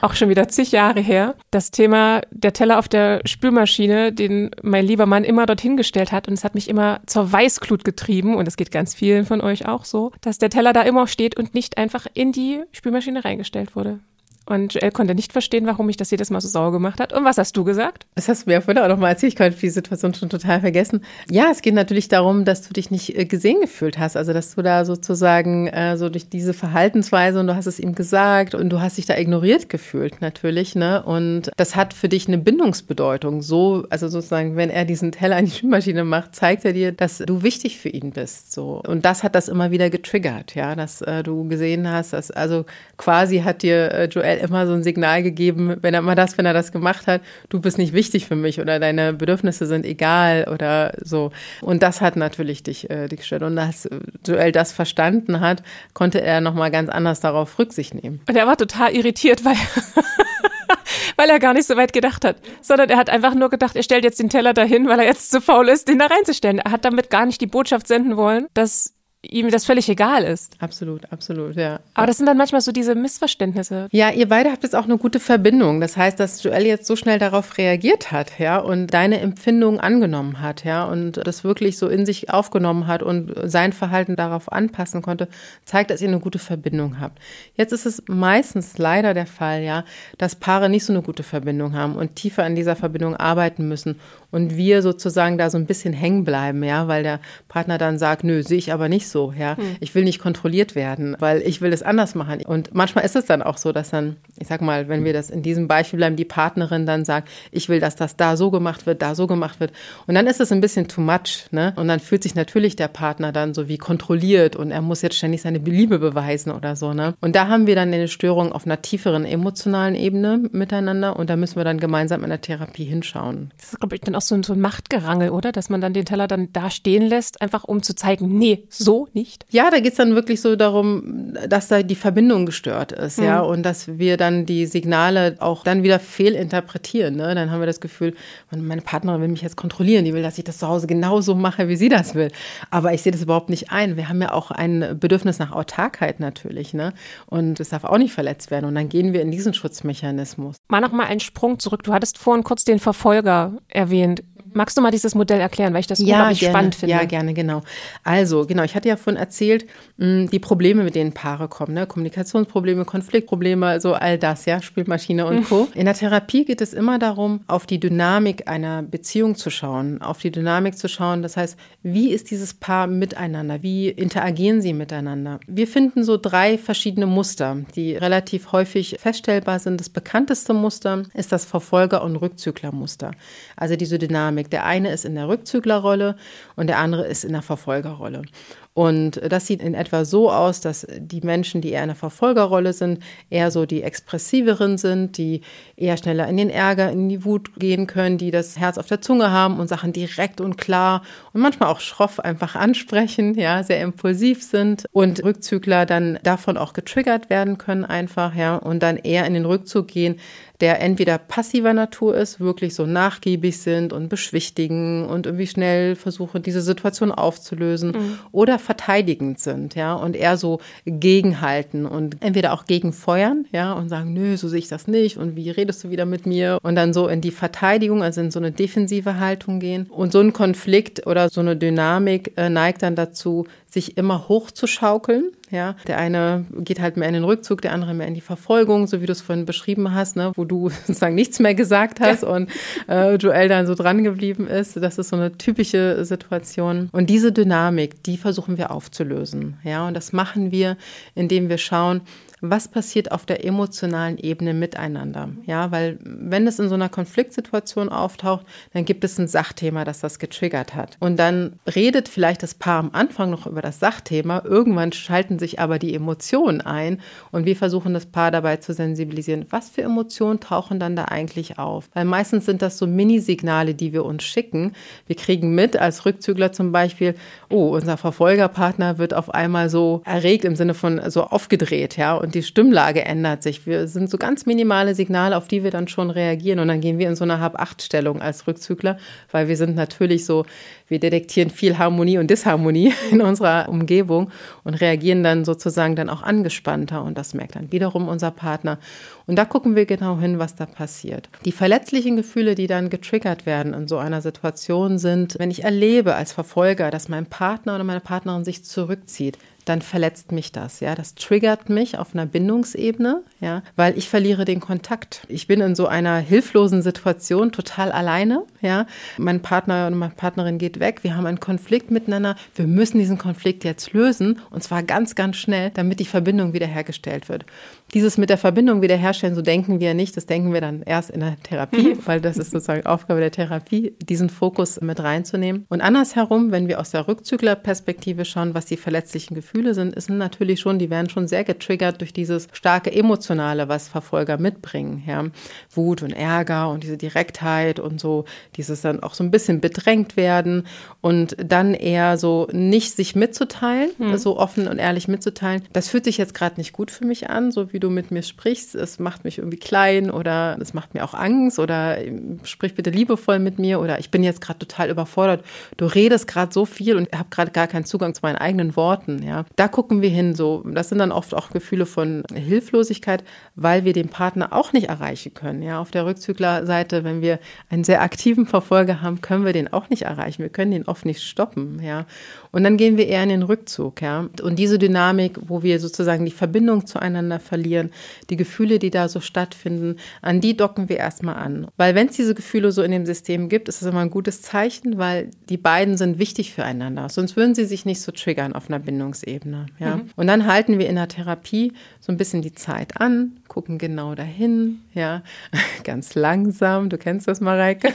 auch schon wieder zig Jahre her. Das Thema der Teller auf der Spülmaschine, den mein lieber Mann immer dorthin gestellt hat und es hat mich immer zur Weißglut getrieben und es geht ganz vielen von euch auch so, dass der Teller da immer steht und nicht einfach in die Spülmaschine reingestellt wurde. Und Joel konnte nicht verstehen, warum mich das jedes Mal so sauer gemacht hat. Und was hast du gesagt? Das hast du mir ja vorhin auch noch mal erzählt. Ich konnte die Situation schon total vergessen. Ja, es geht natürlich darum, dass du dich nicht äh, gesehen gefühlt hast. Also, dass du da sozusagen äh, so durch diese Verhaltensweise und du hast es ihm gesagt und du hast dich da ignoriert gefühlt natürlich. Ne? Und das hat für dich eine Bindungsbedeutung. So, also sozusagen, wenn er diesen Teller in die Spülmaschine macht, zeigt er dir, dass du wichtig für ihn bist. So. Und das hat das immer wieder getriggert, ja, dass äh, du gesehen hast, dass also quasi hat dir äh, Joel Michael immer so ein Signal gegeben, wenn er immer das, wenn er das gemacht hat, du bist nicht wichtig für mich oder deine Bedürfnisse sind egal oder so. Und das hat natürlich dich, äh, dich gestört. Und dass Joel das verstanden hat, konnte er nochmal ganz anders darauf Rücksicht nehmen. Und er war total irritiert, weil weil er gar nicht so weit gedacht hat, sondern er hat einfach nur gedacht, er stellt jetzt den Teller dahin, weil er jetzt zu faul ist, den da reinzustellen. Er hat damit gar nicht die Botschaft senden wollen, dass ihm das völlig egal ist. Absolut, absolut, ja. Aber das sind dann manchmal so diese Missverständnisse. Ja, ihr beide habt jetzt auch eine gute Verbindung. Das heißt, dass Joel jetzt so schnell darauf reagiert hat, ja, und deine Empfindung angenommen hat, ja, und das wirklich so in sich aufgenommen hat und sein Verhalten darauf anpassen konnte, zeigt, dass ihr eine gute Verbindung habt. Jetzt ist es meistens leider der Fall, ja, dass Paare nicht so eine gute Verbindung haben und tiefer an dieser Verbindung arbeiten müssen und wir sozusagen da so ein bisschen hängen bleiben, ja, weil der Partner dann sagt, nö, sehe ich aber nicht so, ja. Hm. Ich will nicht kontrolliert werden, weil ich will es anders machen. Und manchmal ist es dann auch so, dass dann, ich sag mal, wenn wir das in diesem Beispiel bleiben, die Partnerin dann sagt, ich will, dass das da so gemacht wird, da so gemacht wird. Und dann ist es ein bisschen too much, ne? Und dann fühlt sich natürlich der Partner dann so wie kontrolliert und er muss jetzt ständig seine Liebe beweisen oder so, ne? Und da haben wir dann eine Störung auf einer tieferen emotionalen Ebene miteinander und da müssen wir dann gemeinsam in der Therapie hinschauen. Das ist, glaube ich, dann auch so ein, so ein Machtgerangel, oder? Dass man dann den Teller dann da stehen lässt, einfach um zu zeigen, nee, so nicht. Ja, da geht es dann wirklich so darum, dass da die Verbindung gestört ist, mhm. ja, und dass wir dann die Signale auch dann wieder fehlinterpretieren. Ne? Dann haben wir das Gefühl, meine Partnerin will mich jetzt kontrollieren, die will, dass ich das zu Hause genauso mache, wie sie das will. Aber ich sehe das überhaupt nicht ein. Wir haben ja auch ein Bedürfnis nach Autarkheit natürlich, ne? Und es darf auch nicht verletzt werden. Und dann gehen wir in diesen Schutzmechanismus. Mal noch mal einen Sprung zurück. Du hattest vorhin kurz den Verfolger erwähnt. Magst du mal dieses Modell erklären, weil ich das ja, unglaublich gerne, spannend finde? Ja, gerne, genau. Also, genau, ich hatte ja vorhin erzählt, die Probleme, mit denen Paare kommen, ne? Kommunikationsprobleme, Konfliktprobleme, so all das, ja, Spielmaschine und Co. In der Therapie geht es immer darum, auf die Dynamik einer Beziehung zu schauen, auf die Dynamik zu schauen. Das heißt, wie ist dieses Paar miteinander? Wie interagieren sie miteinander? Wir finden so drei verschiedene Muster, die relativ häufig feststellbar sind. Das bekannteste Muster ist das Verfolger- und Rückzüglermuster. Also diese. Dynamik. Der eine ist in der Rückzüglerrolle und der andere ist in der Verfolgerrolle. Und das sieht in etwa so aus, dass die Menschen, die eher in der Verfolgerrolle sind, eher so die expressiveren sind, die eher schneller in den Ärger, in die Wut gehen können, die das Herz auf der Zunge haben und Sachen direkt und klar und manchmal auch schroff einfach ansprechen, ja, sehr impulsiv sind und Rückzügler dann davon auch getriggert werden können einfach, ja, und dann eher in den Rückzug gehen, der entweder passiver Natur ist, wirklich so nachgiebig sind und beschwichtigen und irgendwie schnell versuchen, diese Situation aufzulösen mhm. oder verteidigend sind, ja, und eher so gegenhalten und entweder auch gegenfeuern, ja, und sagen, nö, so sehe ich das nicht und wie redest du wieder mit mir und dann so in die Verteidigung, also in so eine defensive Haltung gehen. Und so ein Konflikt oder so eine Dynamik äh, neigt dann dazu, sich immer hochzuschaukeln. Ja, der eine geht halt mehr in den Rückzug, der andere mehr in die Verfolgung, so wie du es vorhin beschrieben hast, ne, wo du sozusagen nichts mehr gesagt hast ja. und äh, Joel dann so dran geblieben ist. Das ist so eine typische Situation. Und diese Dynamik, die versuchen wir aufzulösen. Ja, und das machen wir, indem wir schauen, was passiert auf der emotionalen Ebene miteinander. Ja, weil wenn es in so einer Konfliktsituation auftaucht, dann gibt es ein Sachthema, das das getriggert hat. Und dann redet vielleicht das Paar am Anfang noch über das Sachthema. Irgendwann schalten sich aber die Emotionen ein und wir versuchen das Paar dabei zu sensibilisieren. Was für Emotionen tauchen dann da eigentlich auf? Weil meistens sind das so Minisignale, die wir uns schicken. Wir kriegen mit als Rückzügler zum Beispiel, oh, unser Verfolgerpartner wird auf einmal so erregt im Sinne von so aufgedreht, ja, und die Stimmlage ändert sich. Wir sind so ganz minimale Signale, auf die wir dann schon reagieren und dann gehen wir in so eine Hab-Acht-Stellung als Rückzügler, weil wir sind natürlich so, wir detektieren viel Harmonie und Disharmonie in unserer Umgebung und reagieren dann sozusagen dann auch angespannter und das merkt dann wiederum unser Partner. Und da gucken wir genau hin, was da passiert. Die verletzlichen Gefühle, die dann getriggert werden in so einer Situation sind, wenn ich erlebe als Verfolger, dass mein Partner oder meine Partnerin sich zurückzieht, dann verletzt mich das, ja. Das triggert mich auf einer Bindungsebene, ja, weil ich verliere den Kontakt. Ich bin in so einer hilflosen Situation, total alleine, ja. Mein Partner oder meine Partnerin geht weg, wir haben einen Konflikt miteinander, wir müssen diesen Konflikt jetzt lösen und zwar ganz, ganz schnell, damit die Verbindung wiederhergestellt wird. Dieses mit der Verbindung wiederherstellen, so denken wir nicht, das denken wir dann erst in der Therapie, weil das ist sozusagen Aufgabe der Therapie, diesen Fokus mit reinzunehmen. Und andersherum, wenn wir aus der Rückzüglerperspektive schauen, was die verletzlichen Gefühle sind, ist natürlich schon, die werden schon sehr getriggert durch dieses starke Emotionale, was Verfolger mitbringen. Ja. Wut und Ärger und diese Direktheit und so, dieses dann auch so ein bisschen bedrängt werden und dann eher so nicht sich mitzuteilen, mhm. so offen und ehrlich mitzuteilen. Das fühlt sich jetzt gerade nicht gut für mich an, so wie du mit mir sprichst. Es macht mich irgendwie klein oder es macht mir auch Angst oder sprich bitte liebevoll mit mir oder ich bin jetzt gerade total überfordert. Du redest gerade so viel und habe gerade gar keinen Zugang zu meinen eigenen Worten. Ja, da gucken wir hin. So, das sind dann oft auch Gefühle von Hilflosigkeit, weil wir den Partner auch nicht erreichen können. Ja, auf der Rückzüglerseite, wenn wir einen sehr aktiven Verfolger haben, können wir den auch nicht erreichen. Wir können den oft nicht stoppen. Ja, und dann gehen wir eher in den Rückzug. Ja, und diese Dynamik, wo wir sozusagen die Verbindung zueinander verlieren die Gefühle, die da so stattfinden, an die docken wir erstmal an. Weil wenn es diese Gefühle so in dem System gibt, ist es immer ein gutes Zeichen, weil die beiden sind wichtig füreinander. Sonst würden sie sich nicht so triggern auf einer Bindungsebene. Ja? Mhm. Und dann halten wir in der Therapie so ein bisschen die Zeit an, gucken genau dahin, ja, ganz langsam. Du kennst das, Mareike.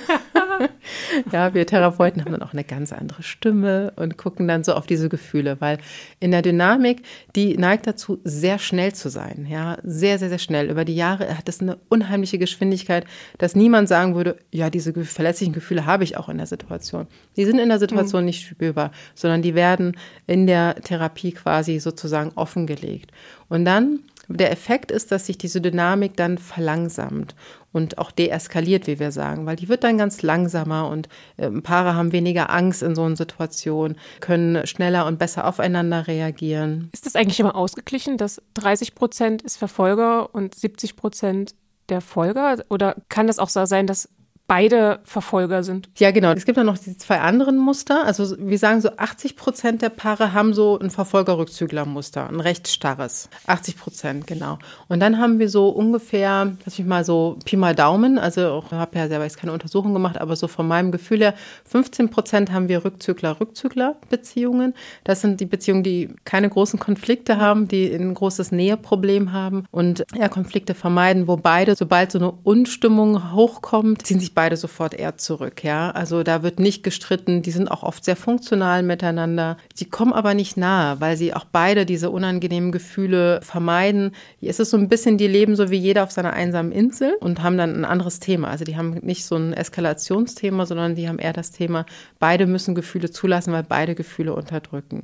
ja, wir Therapeuten haben dann auch eine ganz andere Stimme und gucken dann so auf diese Gefühle, weil in der Dynamik, die neigt dazu, sehr schnell zu sein, ja, sehr, sehr, sehr schnell. Über die Jahre hat das eine unheimliche Geschwindigkeit, dass niemand sagen würde, ja, diese verletzlichen Gefühle habe ich auch in der Situation. Die sind in der Situation mhm. nicht spürbar, sondern die werden in der Therapie quasi sozusagen offengelegt. Und dann der Effekt ist, dass sich diese Dynamik dann verlangsamt und auch deeskaliert, wie wir sagen, weil die wird dann ganz langsamer und äh, Paare haben weniger Angst in so einer Situation, können schneller und besser aufeinander reagieren. Ist das eigentlich immer ausgeglichen, dass 30 Prozent ist Verfolger und 70 Prozent der Folger? Oder kann das auch so sein, dass beide Verfolger sind. Ja, genau. Es gibt dann noch die zwei anderen Muster. Also wir sagen so 80 Prozent der Paare haben so ein Verfolger-Rückzügler-Muster, ein recht starres. 80 Prozent, genau. Und dann haben wir so ungefähr, lass mich mal so Pi mal Daumen, also ich habe ja selber jetzt keine Untersuchung gemacht, aber so von meinem Gefühl her, 15 Prozent haben wir Rückzügler-Rückzügler-Beziehungen. Das sind die Beziehungen, die keine großen Konflikte haben, die ein großes Näheproblem haben und eher Konflikte vermeiden, wo beide, sobald so eine Unstimmung hochkommt, ziehen sich beide sofort eher zurück, ja. Also da wird nicht gestritten, die sind auch oft sehr funktional miteinander. Sie kommen aber nicht nahe, weil sie auch beide diese unangenehmen Gefühle vermeiden. Es ist so ein bisschen, die leben so wie jeder auf seiner einsamen Insel und haben dann ein anderes Thema. Also die haben nicht so ein Eskalationsthema, sondern die haben eher das Thema, beide müssen Gefühle zulassen, weil beide Gefühle unterdrücken.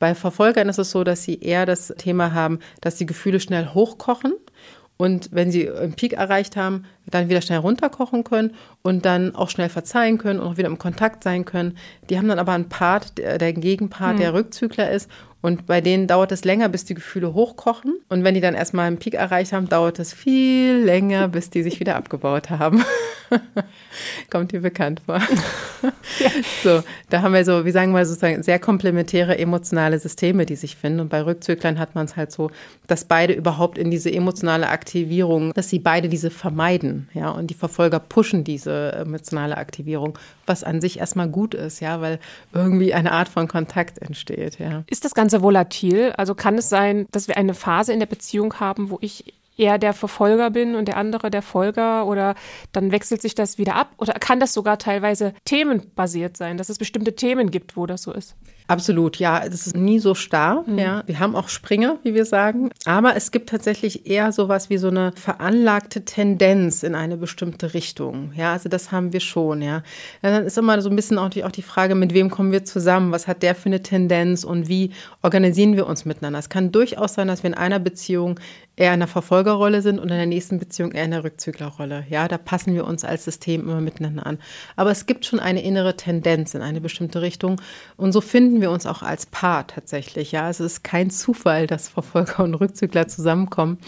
Bei Verfolgern ist es so, dass sie eher das Thema haben, dass die Gefühle schnell hochkochen und wenn sie einen Peak erreicht haben, dann wieder schnell runterkochen können und dann auch schnell verzeihen können und auch wieder im Kontakt sein können. Die haben dann aber einen Part, der, der Gegenpart, hm. der Rückzügler ist und bei denen dauert es länger, bis die Gefühle hochkochen. Und wenn die dann erstmal einen Peak erreicht haben, dauert es viel länger, bis die sich wieder abgebaut haben. Kommt dir bekannt vor. ja. So, da haben wir so, wie sagen wir sozusagen, sehr komplementäre emotionale Systeme, die sich finden. Und bei Rückzüglern hat man es halt so, dass beide überhaupt in diese emotionale Aktivierung, dass sie beide diese vermeiden. Ja, und die Verfolger pushen diese emotionale Aktivierung, was an sich erstmal gut ist, ja, weil irgendwie eine Art von Kontakt entsteht. Ja. Ist das Ganze volatil? Also kann es sein, dass wir eine Phase in der Beziehung haben, wo ich eher der Verfolger bin und der andere der Folger oder dann wechselt sich das wieder ab? Oder kann das sogar teilweise themenbasiert sein, dass es bestimmte Themen gibt, wo das so ist? Absolut, ja. Es ist nie so starr. Mhm. Ja. Wir haben auch Springer, wie wir sagen. Aber es gibt tatsächlich eher sowas wie so eine veranlagte Tendenz in eine bestimmte Richtung. Ja, also das haben wir schon, ja. Dann ist immer so ein bisschen auch die, auch die Frage, mit wem kommen wir zusammen? Was hat der für eine Tendenz und wie organisieren wir uns miteinander? Es kann durchaus sein, dass wir in einer Beziehung eher in der Verfolgerrolle sind und in der nächsten Beziehung eher in der Rückzüglerrolle. Ja, da passen wir uns als System immer miteinander an. Aber es gibt schon eine innere Tendenz in eine bestimmte Richtung und so finden wir uns auch als Paar tatsächlich. Ja, also es ist kein Zufall, dass Verfolger und Rückzügler zusammenkommen.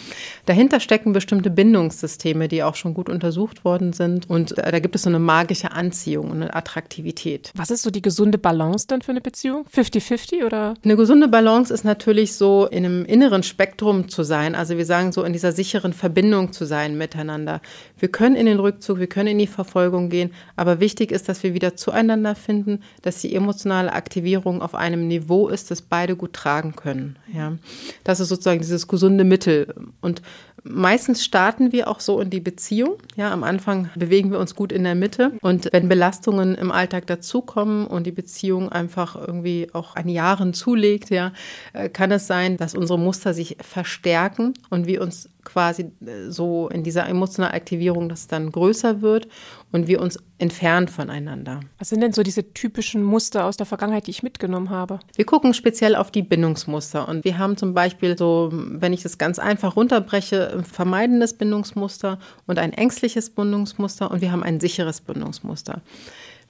Dahinter stecken bestimmte Bindungssysteme, die auch schon gut untersucht worden sind und da gibt es so eine magische Anziehung und eine Attraktivität. Was ist so die gesunde Balance dann für eine Beziehung? 50-50 oder? Eine gesunde Balance ist natürlich so in einem inneren Spektrum zu sein. Also wir sagen so, in dieser sicheren Verbindung zu sein miteinander. Wir können in den Rückzug, wir können in die Verfolgung gehen, aber wichtig ist, dass wir wieder zueinander finden, dass die emotionale Aktivierung auf einem Niveau ist, das beide gut tragen können. Ja, das ist sozusagen dieses gesunde Mittel. Und Meistens starten wir auch so in die Beziehung. Ja, am Anfang bewegen wir uns gut in der Mitte. Und wenn Belastungen im Alltag dazukommen und die Beziehung einfach irgendwie auch an Jahren zulegt, ja, äh, kann es sein, dass unsere Muster sich verstärken und wir uns quasi äh, so in dieser emotionalen Aktivierung, dass es dann größer wird und wir uns entfernen voneinander. Was sind denn so diese typischen Muster aus der Vergangenheit, die ich mitgenommen habe? Wir gucken speziell auf die Bindungsmuster und wir haben zum Beispiel so, wenn ich das ganz einfach runterbreche, ein vermeidendes Bindungsmuster und ein ängstliches Bindungsmuster und wir haben ein sicheres Bindungsmuster.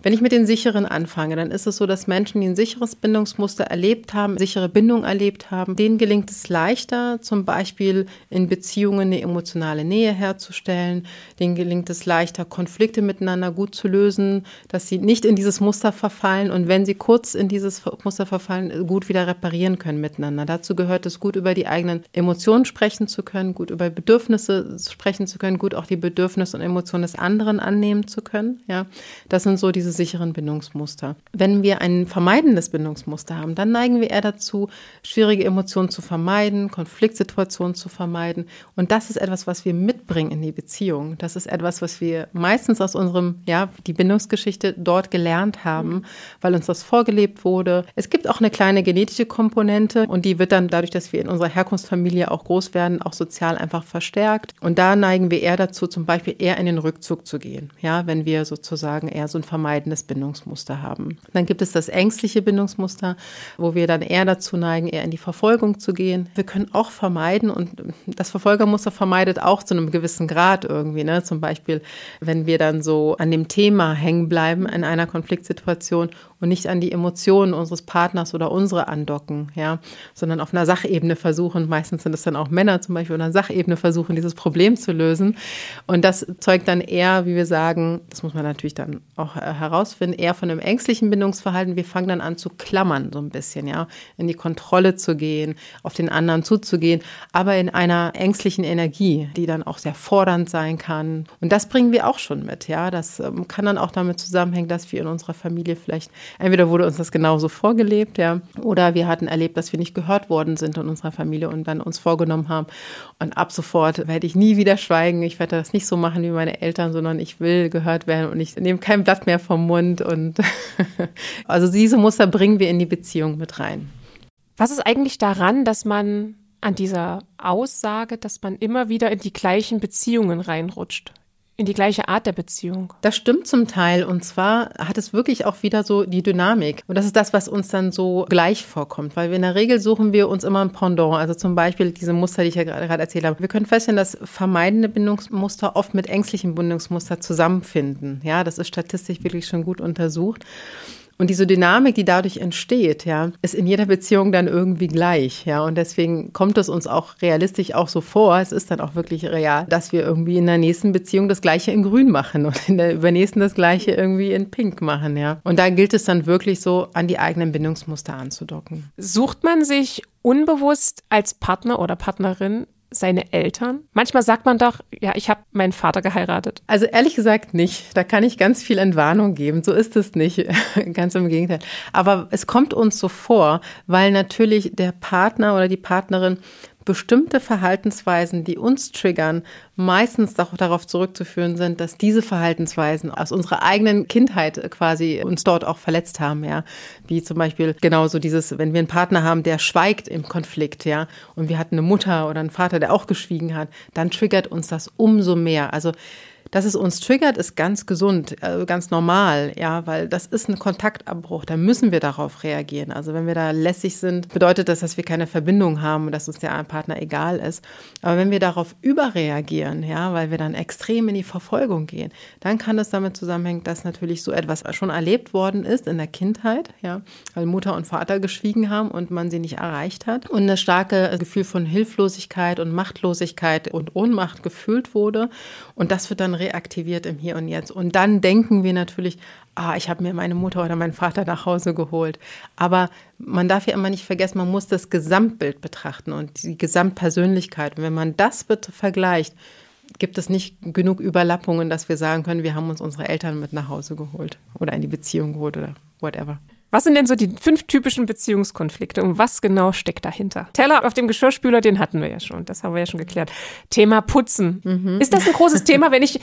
Wenn ich mit den sicheren anfange, dann ist es so, dass Menschen, die ein sicheres Bindungsmuster erlebt haben, sichere Bindung erlebt haben, denen gelingt es leichter, zum Beispiel in Beziehungen eine emotionale Nähe herzustellen. Denen gelingt es leichter, Konflikte miteinander gut zu lösen, dass sie nicht in dieses Muster verfallen und wenn sie kurz in dieses Muster verfallen, gut wieder reparieren können miteinander. Dazu gehört es, gut über die eigenen Emotionen sprechen zu können, gut über Bedürfnisse sprechen zu können, gut auch die Bedürfnisse und Emotionen des anderen annehmen zu können. Ja, das sind so diese diese sicheren Bindungsmuster. Wenn wir ein vermeidendes Bindungsmuster haben, dann neigen wir eher dazu, schwierige Emotionen zu vermeiden, Konfliktsituationen zu vermeiden. Und das ist etwas, was wir mitbringen in die Beziehung. Das ist etwas, was wir meistens aus unserem, ja, die Bindungsgeschichte dort gelernt haben, weil uns das vorgelebt wurde. Es gibt auch eine kleine genetische Komponente und die wird dann dadurch, dass wir in unserer Herkunftsfamilie auch groß werden, auch sozial einfach verstärkt. Und da neigen wir eher dazu, zum Beispiel eher in den Rückzug zu gehen. Ja, wenn wir sozusagen eher so ein vermeidendes vermeidendes Bindungsmuster haben. Dann gibt es das ängstliche Bindungsmuster, wo wir dann eher dazu neigen, eher in die Verfolgung zu gehen. Wir können auch vermeiden und das Verfolgermuster vermeidet auch zu einem gewissen Grad irgendwie. Ne? Zum Beispiel, wenn wir dann so an dem Thema hängen bleiben in einer Konfliktsituation und nicht an die Emotionen unseres Partners oder unsere andocken, ja, sondern auf einer Sachebene versuchen, meistens sind es dann auch Männer zum Beispiel, auf einer Sachebene versuchen, dieses Problem zu lösen. Und das zeugt dann eher, wie wir sagen, das muss man natürlich dann auch herausfinden, eher von einem ängstlichen Bindungsverhalten. Wir fangen dann an zu klammern, so ein bisschen, ja, in die Kontrolle zu gehen, auf den anderen zuzugehen, aber in einer ängstlichen Energie, die dann auch sehr fordernd sein kann. Und das bringen wir auch schon mit, ja. Das ähm, kann dann auch damit zusammenhängen, dass wir in unserer Familie vielleicht Entweder wurde uns das genauso vorgelebt, ja, oder wir hatten erlebt, dass wir nicht gehört worden sind in unserer Familie und dann uns vorgenommen haben, und ab sofort werde ich nie wieder schweigen. Ich werde das nicht so machen wie meine Eltern, sondern ich will gehört werden und ich nehme kein Blatt mehr vom Mund. Und also diese Muster bringen wir in die Beziehung mit rein. Was ist eigentlich daran, dass man an dieser Aussage, dass man immer wieder in die gleichen Beziehungen reinrutscht? In die gleiche Art der Beziehung. Das stimmt zum Teil. Und zwar hat es wirklich auch wieder so die Dynamik. Und das ist das, was uns dann so gleich vorkommt. Weil wir in der Regel suchen wir uns immer ein Pendant. Also zum Beispiel diese Muster, die ich ja gerade erzählt habe. Wir können feststellen, dass vermeidende Bindungsmuster oft mit ängstlichen Bindungsmuster zusammenfinden. Ja, das ist statistisch wirklich schon gut untersucht. Und diese Dynamik, die dadurch entsteht, ja, ist in jeder Beziehung dann irgendwie gleich, ja. Und deswegen kommt es uns auch realistisch auch so vor, es ist dann auch wirklich real, dass wir irgendwie in der nächsten Beziehung das Gleiche in Grün machen und in der übernächsten das Gleiche irgendwie in Pink machen, ja. Und da gilt es dann wirklich so, an die eigenen Bindungsmuster anzudocken. Sucht man sich unbewusst als Partner oder Partnerin seine Eltern? Manchmal sagt man doch, ja, ich habe meinen Vater geheiratet. Also ehrlich gesagt nicht. Da kann ich ganz viel Entwarnung geben. So ist es nicht. ganz im Gegenteil. Aber es kommt uns so vor, weil natürlich der Partner oder die Partnerin bestimmte Verhaltensweisen, die uns triggern, meistens darauf zurückzuführen sind, dass diese Verhaltensweisen aus unserer eigenen Kindheit quasi uns dort auch verletzt haben, ja. Wie zum Beispiel genauso dieses, wenn wir einen Partner haben, der schweigt im Konflikt, ja, und wir hatten eine Mutter oder einen Vater, der auch geschwiegen hat, dann triggert uns das umso mehr. Also dass es uns triggert, ist ganz gesund, äh, ganz normal, ja, weil das ist ein Kontaktabbruch. Da müssen wir darauf reagieren. Also wenn wir da lässig sind, bedeutet das, dass wir keine Verbindung haben und dass uns der Partner egal ist. Aber wenn wir darauf überreagieren, ja, weil wir dann extrem in die Verfolgung gehen, dann kann es damit zusammenhängen, dass natürlich so etwas schon erlebt worden ist in der Kindheit, ja, weil Mutter und Vater geschwiegen haben und man sie nicht erreicht hat und das starke Gefühl von Hilflosigkeit und Machtlosigkeit und Ohnmacht gefühlt wurde und das wird dann reaktiviert im Hier und Jetzt. Und dann denken wir natürlich, ah, ich habe mir meine Mutter oder meinen Vater nach Hause geholt. Aber man darf ja immer nicht vergessen, man muss das Gesamtbild betrachten und die Gesamtpersönlichkeit. Und wenn man das vergleicht, gibt es nicht genug Überlappungen, dass wir sagen können, wir haben uns unsere Eltern mit nach Hause geholt oder in die Beziehung geholt oder whatever. Was sind denn so die fünf typischen Beziehungskonflikte und was genau steckt dahinter? Teller auf dem Geschirrspüler, den hatten wir ja schon, das haben wir ja schon geklärt. Thema Putzen. Mhm. Ist das ein großes Thema, wenn ich,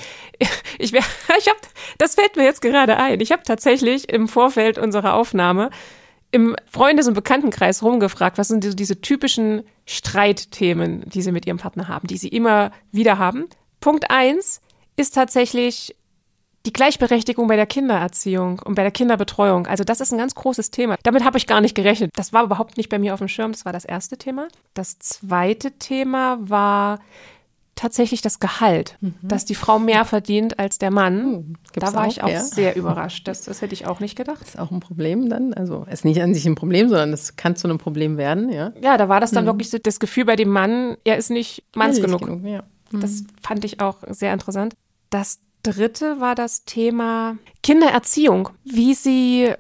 ich, wär, ich habe, das fällt mir jetzt gerade ein. Ich habe tatsächlich im Vorfeld unserer Aufnahme im Freundes- und Bekanntenkreis rumgefragt, was sind diese, diese typischen Streitthemen, die Sie mit Ihrem Partner haben, die Sie immer wieder haben. Punkt eins ist tatsächlich die Gleichberechtigung bei der Kindererziehung und bei der Kinderbetreuung. Also das ist ein ganz großes Thema. Damit habe ich gar nicht gerechnet. Das war überhaupt nicht bei mir auf dem Schirm. Das war das erste Thema. Das zweite Thema war tatsächlich das Gehalt, mhm. dass die Frau mehr verdient als der Mann. Mhm. Da war auch, ich auch ja. sehr überrascht. Das, das hätte ich auch nicht gedacht. Das ist auch ein Problem dann. Also ist nicht an sich ein Problem, sondern es kann zu einem Problem werden, ja. Ja, da war das dann mhm. wirklich so das Gefühl bei dem Mann, er ist nicht manns genug. genug ja. Das mhm. fand ich auch sehr interessant. Das dritte war das Thema Kindererziehung, wie sie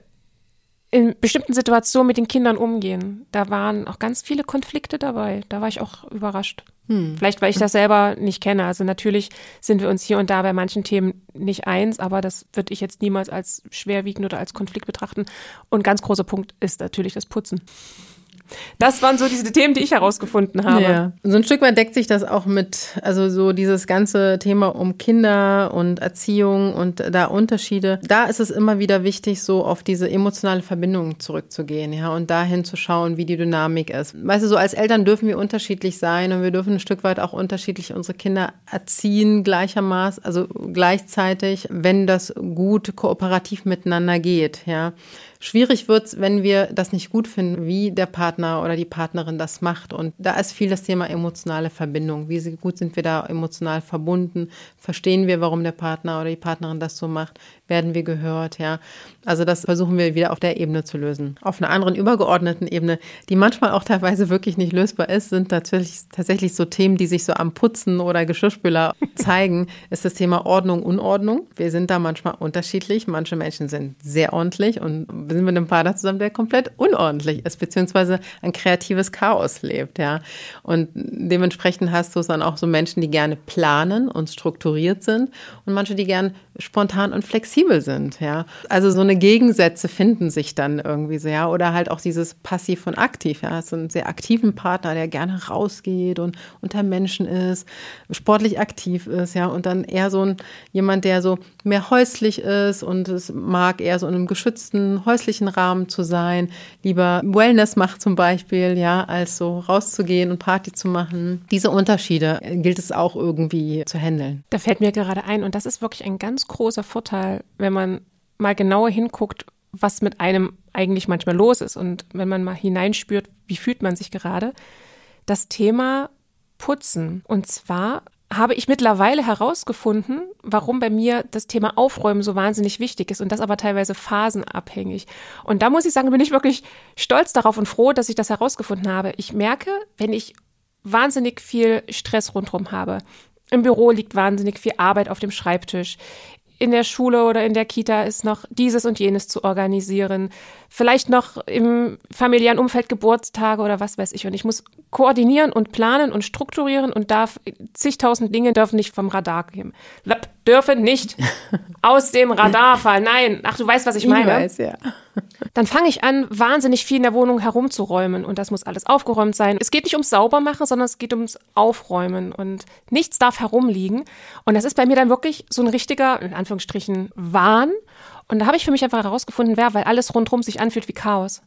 in bestimmten Situationen mit den Kindern umgehen. Da waren auch ganz viele Konflikte dabei. Da war ich auch überrascht. Hm. Vielleicht, weil ich das selber nicht kenne. Also natürlich sind wir uns hier und da bei manchen Themen nicht eins, aber das würde ich jetzt niemals als schwerwiegend oder als Konflikt betrachten. Und ganz großer Punkt ist natürlich das Putzen. Das waren so diese Themen, die ich herausgefunden habe. Ja. So ein Stück weit deckt sich das auch mit, also so dieses ganze Thema um Kinder und Erziehung und da Unterschiede. Da ist es immer wieder wichtig, so auf diese emotionale Verbindung zurückzugehen, ja, und dahin zu schauen, wie die Dynamik ist. Weißt du, so als Eltern dürfen wir unterschiedlich sein und wir dürfen ein Stück weit auch unterschiedlich unsere Kinder erziehen, gleichermaßen, also gleichzeitig, wenn das gut kooperativ miteinander geht, ja. Schwierig wird's, wenn wir das nicht gut finden, wie der Partner oder die Partnerin das macht. Und da ist viel das Thema emotionale Verbindung. Wie gut sind wir da emotional verbunden? Verstehen wir, warum der Partner oder die Partnerin das so macht? Werden wir gehört? Ja. Also das versuchen wir wieder auf der Ebene zu lösen. Auf einer anderen übergeordneten Ebene, die manchmal auch teilweise wirklich nicht lösbar ist, sind tatsächlich, tatsächlich so Themen, die sich so am Putzen oder Geschirrspüler zeigen, ist das Thema Ordnung, Unordnung. Wir sind da manchmal unterschiedlich. Manche Menschen sind sehr ordentlich und sind mit einem Partner zusammen, der komplett unordentlich ist, beziehungsweise ein kreatives Chaos lebt, ja. Und dementsprechend hast du es dann auch so Menschen, die gerne planen und strukturiert sind und manche, die gern spontan und flexibel sind, ja. Also so eine Gegensätze finden sich dann irgendwie ja. Oder halt auch dieses Passiv und Aktiv, ja. So einen sehr aktiven Partner, der gerne rausgeht und unter Menschen ist, sportlich aktiv ist, ja. Und dann eher so ein, jemand, der so mehr häuslich ist und es mag eher so in einem geschützten häuslichen Rahmen zu sein, lieber Wellness macht zum Beispiel, ja, als so rauszugehen und Party zu machen. Diese Unterschiede gilt es auch irgendwie zu handeln. Da fällt mir gerade ein, und das ist wirklich ein ganz großer Vorteil, wenn man mal genauer hinguckt, was mit einem eigentlich manchmal los ist und wenn man mal hineinspürt, wie fühlt man sich gerade. Das Thema Putzen. Und zwar habe ich mittlerweile herausgefunden, warum bei mir das Thema Aufräumen so wahnsinnig wichtig ist und das aber teilweise phasenabhängig. Und da muss ich sagen, bin ich wirklich stolz darauf und froh, dass ich das herausgefunden habe. Ich merke, wenn ich wahnsinnig viel Stress rundherum habe, im Büro liegt wahnsinnig viel Arbeit auf dem Schreibtisch in der Schule oder in der Kita ist noch dieses und jenes zu organisieren. Vielleicht noch im familiären Umfeld Geburtstage oder was weiß ich. Und ich muss koordinieren und planen und strukturieren und darf zigtausend Dinge dürfen nicht vom Radar gehen. Dürfen nicht aus dem Radar fallen. Nein. Ach, du weißt, was ich meine. Ich weiß, ja. Dann fange ich an, wahnsinnig viel in der Wohnung herumzuräumen und das muss alles aufgeräumt sein. Es geht nicht ums Saubermachen, sondern es geht ums Aufräumen und nichts darf herumliegen. Und das ist bei mir dann wirklich so ein richtiger, in Anführungsstrichen, Wahn. Und da habe ich für mich einfach herausgefunden, wer, weil alles rundherum sich anfühlt wie Chaos.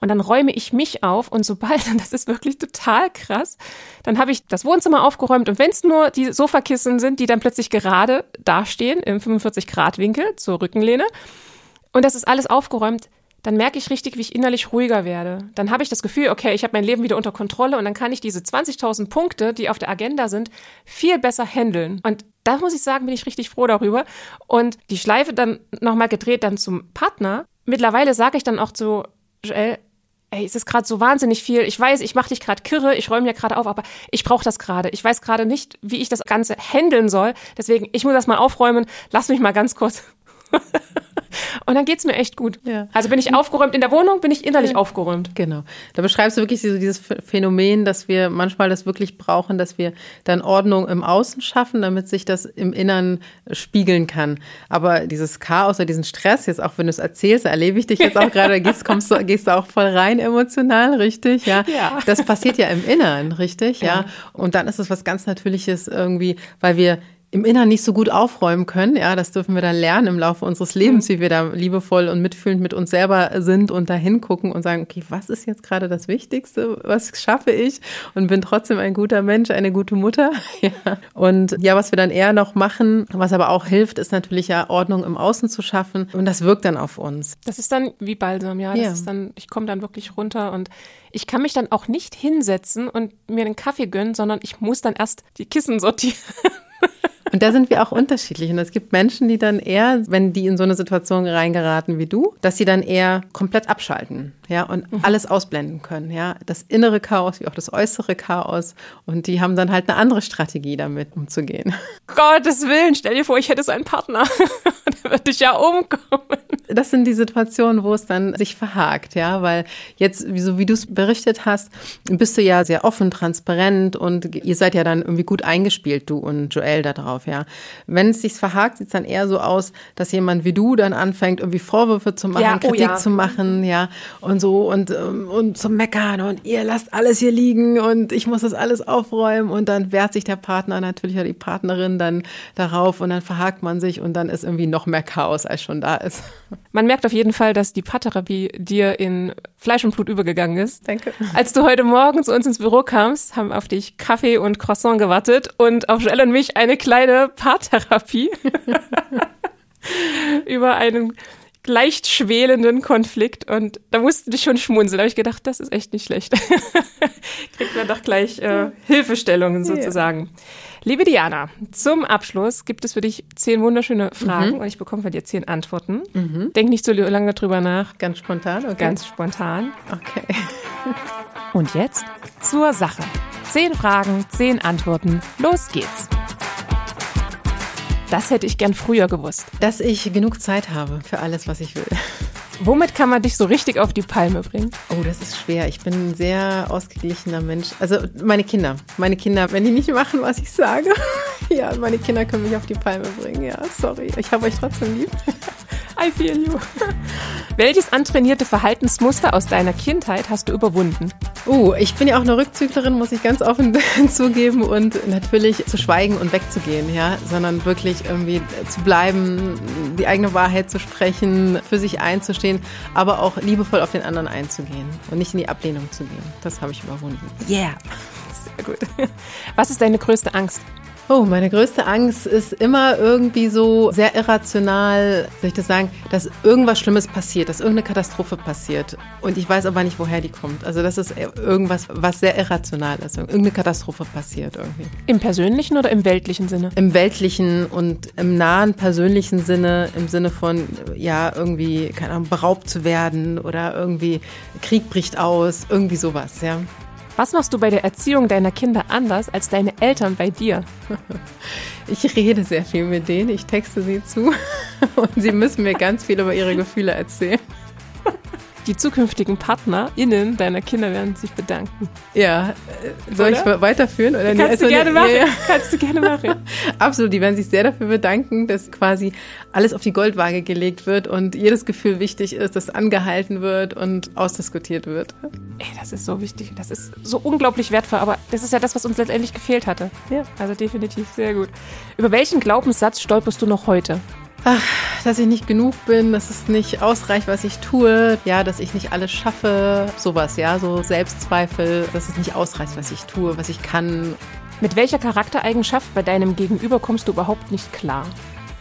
Und dann räume ich mich auf und sobald, und das ist wirklich total krass, dann habe ich das Wohnzimmer aufgeräumt und wenn es nur die Sofakissen sind, die dann plötzlich gerade dastehen im 45-Grad-Winkel zur Rückenlehne und das ist alles aufgeräumt, dann merke ich richtig, wie ich innerlich ruhiger werde. Dann habe ich das Gefühl, okay, ich habe mein Leben wieder unter Kontrolle und dann kann ich diese 20.000 Punkte, die auf der Agenda sind, viel besser handeln. Und da muss ich sagen, bin ich richtig froh darüber. Und die Schleife dann nochmal gedreht dann zum Partner. Mittlerweile sage ich dann auch zu Joel, ey, es ist gerade so wahnsinnig viel. Ich weiß, ich mache dich gerade kirre, ich räume ja gerade auf, aber ich brauche das gerade. Ich weiß gerade nicht, wie ich das Ganze handeln soll. Deswegen, ich muss das mal aufräumen. Lass mich mal ganz kurz und dann geht's mir echt gut. Ja. Also bin ich aufgeräumt in der Wohnung, bin ich innerlich ja. aufgeräumt. Genau. Da beschreibst du wirklich so dieses Phänomen, dass wir manchmal das wirklich brauchen, dass wir dann Ordnung im Außen schaffen, damit sich das im Innern spiegeln kann. Aber dieses Chaos oder diesen Stress, jetzt auch wenn du es erzählst, erlebe ich dich jetzt auch gerade, gehst, kommst du, gehst du auch voll rein emotional, richtig? Ja. ja. Das passiert ja im Innern, richtig? Ja. ja. Und dann ist es was ganz Natürliches irgendwie, weil wir im Inneren nicht so gut aufräumen können. Ja, das dürfen wir dann lernen im Laufe unseres Lebens, wie wir da liebevoll und mitfühlend mit uns selber sind und da hingucken und sagen, okay, was ist jetzt gerade das Wichtigste? Was schaffe ich? Und bin trotzdem ein guter Mensch, eine gute Mutter. Ja. Und ja, was wir dann eher noch machen, was aber auch hilft, ist natürlich ja Ordnung im Außen zu schaffen. Und das wirkt dann auf uns. Das ist dann wie Balsam, ja. Das ja. ist dann, ich komme dann wirklich runter und ich kann mich dann auch nicht hinsetzen und mir einen Kaffee gönnen, sondern ich muss dann erst die Kissen sortieren. Und da sind wir auch unterschiedlich. Und es gibt Menschen, die dann eher, wenn die in so eine Situation reingeraten wie du, dass sie dann eher komplett abschalten, ja, und mhm. alles ausblenden können, ja. Das innere Chaos wie auch das äußere Chaos. Und die haben dann halt eine andere Strategie damit umzugehen. Gottes Willen, stell dir vor, ich hätte so einen Partner. Würde dich ja umkommen. Das sind die Situationen, wo es dann sich verhakt, ja, weil jetzt, so wie du es berichtet hast, bist du ja sehr offen, transparent und ihr seid ja dann irgendwie gut eingespielt, du und Joel da drauf drauf, ja. Wenn es sich verhakt, sieht es dann eher so aus, dass jemand wie du dann anfängt, irgendwie Vorwürfe zu machen, ja, oh Kritik ja. zu machen, ja, und so und, ähm, und zu meckern und ihr lasst alles hier liegen und ich muss das alles aufräumen und dann wehrt sich der Partner natürlich oder die Partnerin dann darauf und dann verhakt man sich und dann ist irgendwie noch mehr Chaos, als schon da ist. Man merkt auf jeden Fall, dass die Paartherapie dir in Fleisch und Blut übergegangen ist. Danke. Als du heute Morgen zu uns ins Büro kamst, haben auf dich Kaffee und Croissant gewartet und auf Joelle und mich eine kleine Paartherapie über einen leicht schwelenden Konflikt und da mussten wir schon schmunzeln. Da habe ich gedacht, das ist echt nicht schlecht. Kriegt man doch gleich äh, Hilfestellungen sozusagen. Ja. Liebe Diana, zum Abschluss gibt es für dich zehn wunderschöne Fragen mhm. und ich bekomme von dir zehn Antworten. Mhm. Denk nicht so lange drüber nach. Ganz spontan, okay. Ganz spontan. Okay. und jetzt zur Sache. Zehn Fragen, zehn Antworten. Los geht's. Das hätte ich gern früher gewusst. Dass ich genug Zeit habe für alles, was ich will. Womit kann man dich so richtig auf die Palme bringen? Oh, das ist schwer. Ich bin ein sehr ausgeglichener Mensch. Also meine Kinder. Meine Kinder, wenn die nicht machen, was ich sage. ja, meine Kinder können mich auf die Palme bringen. Ja, sorry. Ich habe euch trotzdem lieb. I feel you. Welches antrainierte Verhaltensmuster aus deiner Kindheit hast du überwunden? Uh, ich bin ja auch eine Rückzüglerin, muss ich ganz offen zugeben und natürlich zu schweigen und wegzugehen, ja, sondern wirklich irgendwie zu bleiben, die eigene Wahrheit zu sprechen, für sich einzustehen, aber auch liebevoll auf den anderen einzugehen und nicht in die Ablehnung zu gehen. Das habe ich überwunden. Yeah. Sehr gut. Was ist deine größte Angst? Oh, meine größte Angst ist immer irgendwie so sehr irrational, soll ich das sagen, dass irgendwas Schlimmes passiert, dass irgendeine Katastrophe passiert. Und ich weiß aber nicht, woher die kommt. Also das ist irgendwas, was sehr irrational ist. Irgendeine Katastrophe passiert irgendwie. Im persönlichen oder im weltlichen Sinne? Im weltlichen und im nahen persönlichen Sinne, im Sinne von, ja, irgendwie, keine Ahnung, beraubt zu werden oder irgendwie Krieg bricht aus, irgendwie sowas, ja. Was machst du bei der Erziehung deiner Kinder anders als deine Eltern bei dir? Ich rede sehr viel mit denen, ich texte sie zu und sie müssen mir ganz viel über ihre Gefühle erzählen. Die zukünftigen PartnerInnen deiner Kinder werden sich bedanken. Ja, äh, soll oder? ich weiterführen? Oder Kannst, du gerne machen. Ja, ja. Kannst du gerne machen. Absolut, die werden sich sehr dafür bedanken, dass quasi alles auf die Goldwaage gelegt wird und jedes Gefühl wichtig ist, dass angehalten wird und ausdiskutiert wird. Ey, das ist so wichtig. Das ist so unglaublich wertvoll, aber das ist ja das, was uns letztendlich gefehlt hatte. Ja, also definitiv sehr gut. Über welchen Glaubenssatz stolperst du noch heute? Ach, dass ich nicht genug bin, dass es nicht ausreicht, was ich tue, ja, dass ich nicht alles schaffe, sowas, ja, so Selbstzweifel, dass es nicht ausreicht, was ich tue, was ich kann. Mit welcher Charaktereigenschaft bei deinem Gegenüber kommst du überhaupt nicht klar?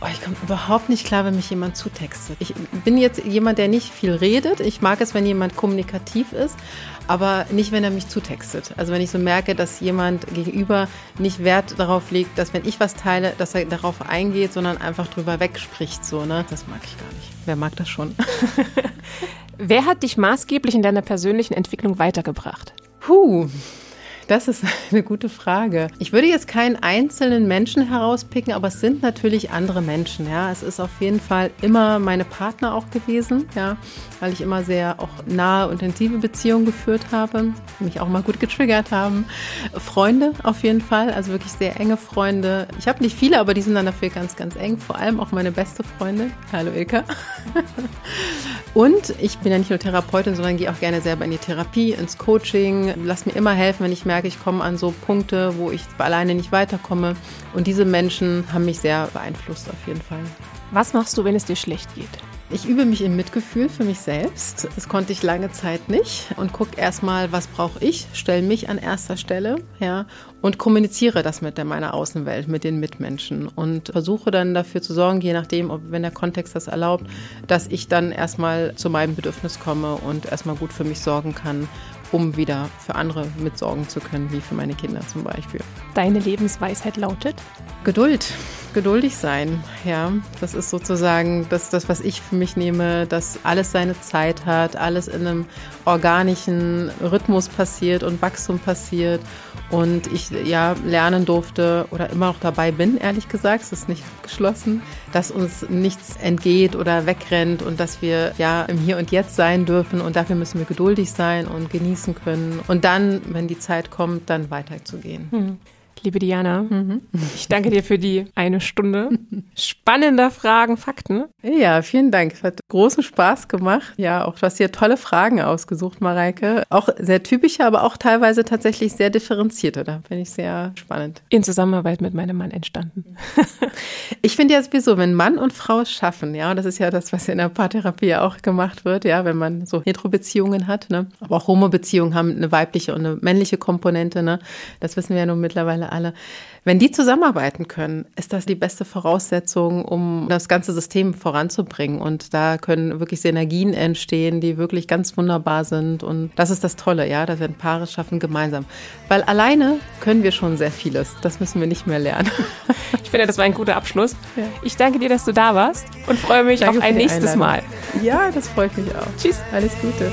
Oh, ich komme überhaupt nicht klar, wenn mich jemand zutextet. Ich bin jetzt jemand, der nicht viel redet. Ich mag es, wenn jemand kommunikativ ist, aber nicht, wenn er mich zutextet. Also wenn ich so merke, dass jemand gegenüber nicht Wert darauf legt, dass wenn ich was teile, dass er darauf eingeht, sondern einfach drüber wegspricht. So, ne? Das mag ich gar nicht. Wer mag das schon? Wer hat dich maßgeblich in deiner persönlichen Entwicklung weitergebracht? Puh. Das ist eine gute Frage. Ich würde jetzt keinen einzelnen Menschen herauspicken, aber es sind natürlich andere Menschen. Ja, es ist auf jeden Fall immer meine Partner auch gewesen. Ja, weil ich immer sehr auch nahe und intensive Beziehungen geführt habe, mich auch mal gut getriggert haben. Freunde auf jeden Fall, also wirklich sehr enge Freunde. Ich habe nicht viele, aber die sind dann dafür ganz, ganz eng. Vor allem auch meine beste Freundin. Hallo Ilka. Und ich bin ja nicht nur Therapeutin, sondern gehe auch gerne selber in die Therapie, ins Coaching. Lass mir immer helfen, wenn ich merke, ich komme an so Punkte, wo ich alleine nicht weiterkomme. Und diese Menschen haben mich sehr beeinflusst auf jeden Fall. Was machst du, wenn es dir schlecht geht? Ich übe mich im Mitgefühl für mich selbst. Das konnte ich lange Zeit nicht und gucke erstmal, was brauche ich, stelle mich an erster Stelle, ja, und kommuniziere das mit der, meiner Außenwelt, mit den Mitmenschen und versuche dann dafür zu sorgen, je nachdem, ob wenn der Kontext das erlaubt, dass ich dann erstmal zu meinem Bedürfnis komme und erstmal gut für mich sorgen kann um wieder für andere mitsorgen zu können, wie für meine Kinder zum Beispiel. Deine Lebensweisheit lautet? Geduld, geduldig sein. Ja, das ist sozusagen das, das, was ich für mich nehme, dass alles seine Zeit hat, alles in einem organischen Rhythmus passiert und Wachstum passiert und ich ja lernen durfte oder immer noch dabei bin, ehrlich gesagt, es ist nicht abgeschlossen, dass uns nichts entgeht oder wegrennt und dass wir ja im Hier und Jetzt sein dürfen und dafür müssen wir geduldig sein und genießen können und dann, wenn die Zeit kommt, dann weiterzugehen. Hm. Liebe Diana, mhm. ich danke dir für die eine Stunde spannender Fragen, Fakten. Ja, vielen Dank. Es hat großen Spaß gemacht. Ja, auch du hast hier tolle Fragen ausgesucht, Mareike. Auch sehr typische, aber auch teilweise tatsächlich sehr differenzierte. Da bin ich sehr spannend. In Zusammenarbeit mit meinem Mann entstanden. ich finde ja sowieso, wenn Mann und Frau es schaffen, ja, und das ist ja das, was in der Paartherapie auch gemacht wird, ja, wenn man so Hetero-Beziehungen hat, ne, aber auch Homo-Beziehungen haben eine weibliche und eine männliche Komponente, ne, das wissen wir ja nun mittlerweile alle. Wenn die zusammenarbeiten können, ist das die beste Voraussetzung, um das ganze System voranzubringen. Und da können wirklich Synergien entstehen, die wirklich ganz wunderbar sind. Und das ist das Tolle, ja, dass wir Paare schaffen gemeinsam. Weil alleine können wir schon sehr vieles. Das müssen wir nicht mehr lernen. Ich finde, das war ein guter Abschluss. Ja. Ich danke dir, dass du da warst und freue mich danke auf ein nächstes Einladung. Mal. Ja, das freut mich auch. Tschüss. Alles Gute.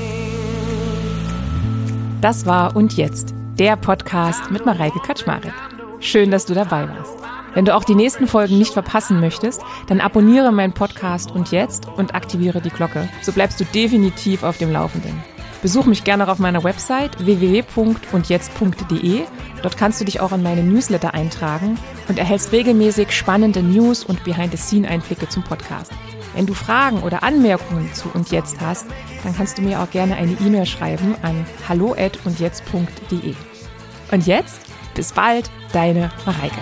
Das war Und Jetzt, der Podcast mit Mareike Kaczmarek. Schön, dass du dabei warst. Wenn du auch die nächsten Folgen nicht verpassen möchtest, dann abonniere meinen Podcast und jetzt und aktiviere die Glocke. So bleibst du definitiv auf dem Laufenden. Besuch mich gerne auf meiner Website www.undjetzt.de. Dort kannst du dich auch in meine Newsletter eintragen und erhältst regelmäßig spannende News und Behind-the-Scene-Einblicke zum Podcast. Wenn du Fragen oder Anmerkungen zu und jetzt hast, dann kannst du mir auch gerne eine E-Mail schreiben an hallo@undjetzt.de. Und jetzt bis bald, deine Mareike.